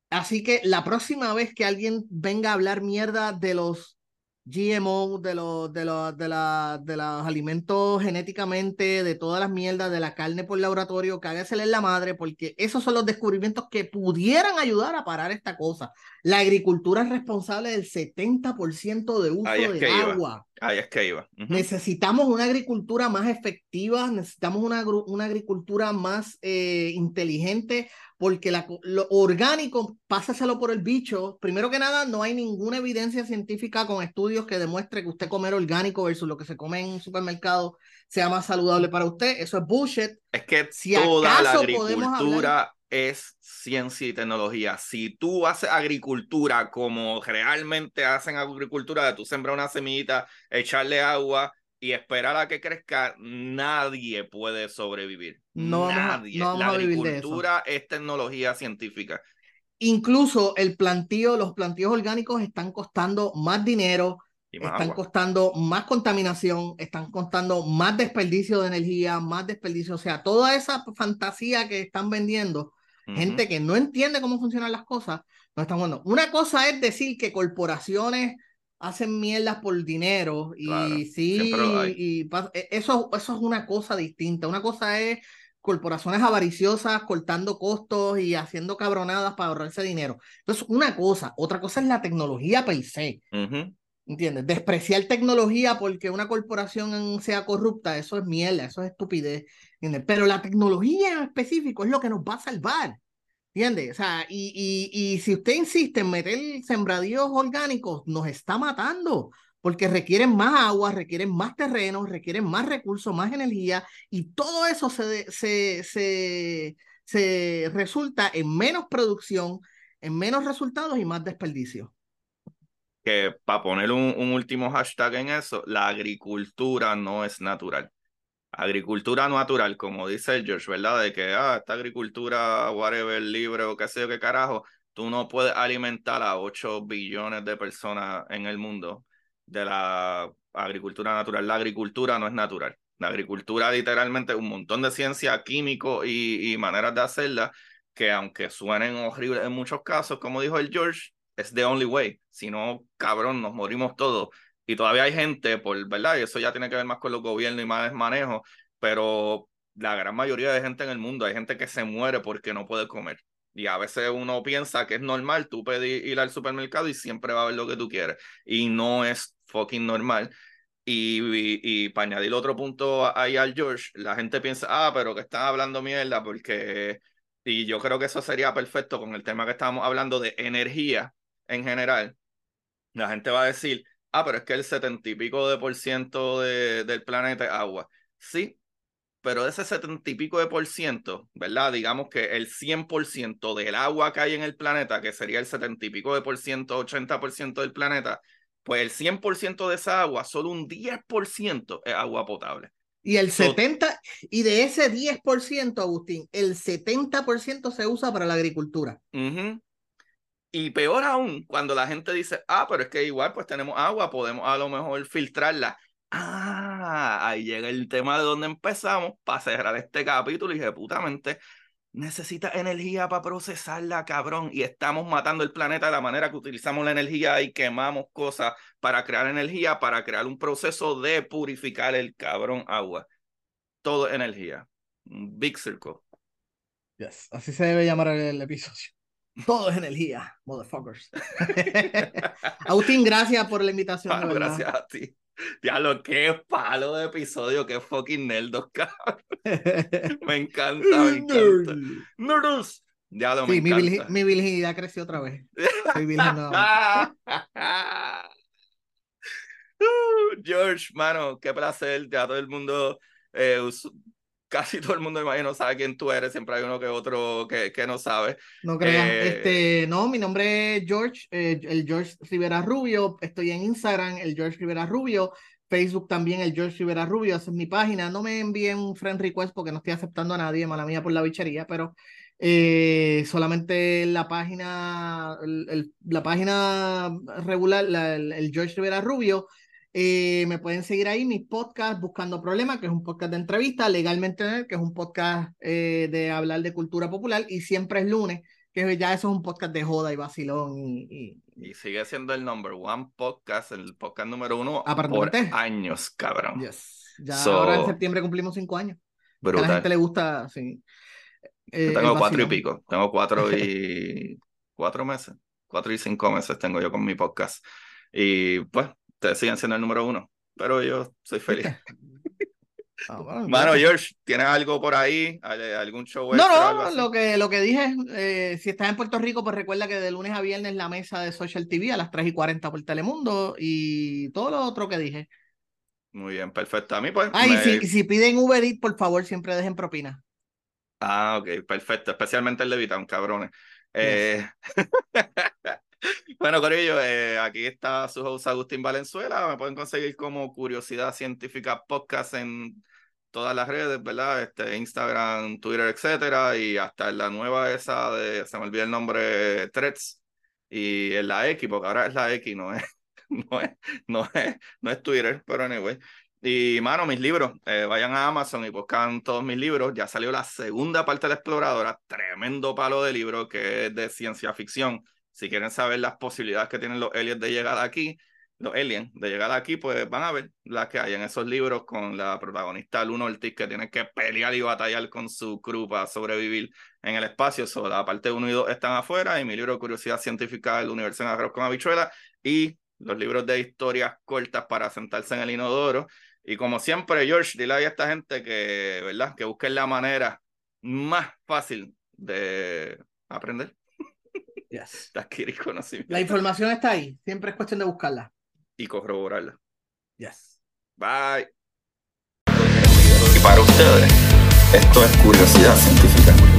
Así que la próxima vez que alguien venga a hablar mierda de los GMO, de los, de los, de la, de los alimentos genéticamente, de todas las mierdas, de la carne por laboratorio, cágasele en la madre, porque esos son los descubrimientos que pudieran ayudar a parar esta cosa. La agricultura es responsable del 70% de uso de agua. Ahí es que iba. Necesitamos una agricultura más efectiva, necesitamos una, una agricultura más eh, inteligente, porque la, lo orgánico, pásaselo por el bicho. Primero que nada, no hay ninguna evidencia científica con estudios que demuestre que usted comer orgánico versus lo que se come en un supermercado sea más saludable para usted. Eso es bullshit. Es que si toda la agricultura es ciencia y tecnología. Si tú haces agricultura como realmente hacen agricultura, de tú sembrar una semillita, echarle agua y esperar a que crezca, nadie puede sobrevivir. No nadie. no la agricultura es tecnología científica. Incluso el plantío, los plantíos orgánicos están costando más dinero, están costando más contaminación, están costando más desperdicio de energía, más desperdicio, o sea, toda esa fantasía que están vendiendo gente que no entiende cómo funcionan las cosas, no están jugando. Una cosa es decir que corporaciones hacen mierdas por dinero y sí, y, e, eso, eso es una cosa distinta. Una cosa es corporaciones avariciosas cortando costos y haciendo cabronadas para ahorrarse dinero. Entonces, una cosa, otra cosa es la tecnología per se. ¿Entiendes? Despreciar tecnología porque una corporación sea corrupta, eso es mierda, eso es estupidez. Pero la tecnología en específico es lo que nos va a salvar. ¿Entiendes? O sea, y, y, y si usted insiste en meter sembradíos orgánicos, nos está matando, porque requieren más agua, requieren más terreno, requieren más recursos, más energía, y todo eso se, se, se, se resulta en menos producción, en menos resultados y más desperdicio que para poner un, un, último hashtag en eso, la agricultura no es natural agricultura natural, como dice el George, ¿verdad? De que, ah, esta agricultura, whatever, libre o qué sé yo qué carajo, tú no puedes alimentar a 8 billones de personas en el mundo de la agricultura natural. La agricultura no es natural. La agricultura literalmente un montón de ciencia, químico y, y maneras de hacerla que aunque suenen horribles en muchos casos, como dijo el George, es the only way. Si no, cabrón, nos morimos todos. Y todavía hay gente, por verdad, y eso ya tiene que ver más con los gobiernos y más manejo, pero la gran mayoría de gente en el mundo, hay gente que se muere porque no puede comer. Y a veces uno piensa que es normal tú pedir ir al supermercado y siempre va a haber lo que tú quieres. Y no es fucking normal. Y, y, para añadir otro punto ahí al George, la gente piensa, ah, pero que están hablando mierda porque... Y yo creo que eso sería perfecto con el tema que estábamos hablando de energía en general. La gente va a decir, ah, pero es que el setenta y pico de por ciento de, del planeta es agua. Sí, pero de ese setenta y pico de por ciento, ¿verdad? Digamos que el 100% del agua que hay en el planeta, que sería el setenta y pico de por ciento, 80 por ciento del planeta, pues el 100% de esa agua, solo un 10% es agua potable. Y el 70, y de ese 10%, Agustín, el 70% se usa para la agricultura. Y peor aún, cuando la gente dice, ah, pero es que igual pues tenemos agua, podemos a lo mejor filtrarla. Ah, ahí llega el tema de donde empezamos para cerrar este capítulo y dije, putamente, necesita energía para procesarla, cabrón. Y estamos matando el planeta de la manera que utilizamos la energía y quemamos cosas para crear energía, para crear un proceso de purificar el cabrón agua. Todo energía. Big circle. Yes, así se debe llamar el episodio. Todo es energía, motherfuckers. *laughs* Agustín, gracias por la invitación. Ah, gracias a ti. Ya lo que palo de episodio, que fucking nerdos, *laughs* cabrón. me encanta, me *laughs* encanta. Nerdos. Ya lo sí, me mi, encanta. mi, virginidad creció otra vez. Soy virgen George, mano, qué placer. Ya todo el mundo eh, casi todo el mundo, imagino, sabe quién tú eres. Siempre hay uno que otro que, que no sabe. No crean. Eh, este, no, mi nombre es George, eh, el George Rivera Rubio. Estoy en Instagram, el George Rivera Rubio. Facebook también, el George Rivera Rubio. Esa es mi página. No me envíen un friend request porque no estoy aceptando a nadie, mala mía por la bichería, pero eh, solamente la página, el, la página regular, el, el George Rivera Rubio Eh, me pueden seguir ahí, mis podcasts, Buscando Problemas, que es un podcast de entrevista, Legalmente que es un podcast eh, de hablar de cultura popular, y Siempre es lunes, que ya eso es un podcast de joda y vacilón. Y, y... sigue siendo el number one podcast, el podcast número uno por años, cabrón. Ya ahora en septiembre cumplimos cinco años. A la gente le gusta, sí. Eh, tengo cuatro y pico, tengo cuatro y *laughs* cuatro meses, cuatro y cinco meses tengo yo con mi podcast. Y pues ustedes siguen siendo el número uno, pero yo soy feliz. *laughs* Ah, Mano, George, ¿tienes algo por ahí? ¿Algún show No, no, lo que, lo que dije, eh, si estás en Puerto Rico, pues recuerda que de lunes a viernes la mesa de Social TV a las 3 y 40 por Telemundo y todo lo otro que dije. Muy bien, perfecto. A mí, pues. Ah, y si, si, piden Uber Eats, por favor, siempre dejen propina. Ah, ok, perfecto. Especialmente el de un cabrones. Eh... *laughs* Bueno, Corillo, eh, aquí está su host Agustín Valenzuela. Me pueden conseguir como Curiosidad Científica Podcast en todas las redes, ¿verdad? Este, Instagram, Twitter, etcétera. Y hasta en la nueva esa de, se me olvidó el nombre, Threads. Y en la X, porque ahora es la X, no es, *laughs* no es, no es, no es Twitter, pero anyway. Y, mano, mis libros, eh, vayan a Amazon y buscan todos mis libros. Ya salió la segunda parte de la exploradora, tremendo palo de libro que es de ciencia ficción si quieren saber las posibilidades que tienen los aliens de llegar aquí, los aliens de llegar aquí, pues van a ver las que hay en esos libros con la protagonista Luna Ortiz que tiene que pelear y batallar con su crew para sobrevivir en el espacio. So, la parte 1 y 2 están afuera y mi libro Curiosidad Científica del Universo en Arroz con Habichuela y los libros de historias cortas para sentarse en el inodoro. Y como siempre, George, dile a esta gente que, ¿verdad? Que busquen la manera más fácil de aprender. Yes. conocimiento. La información está ahí, siempre es cuestión de buscarla. Y corroborarla. Yes. Bye. Y para ustedes, esto es curiosidad científica.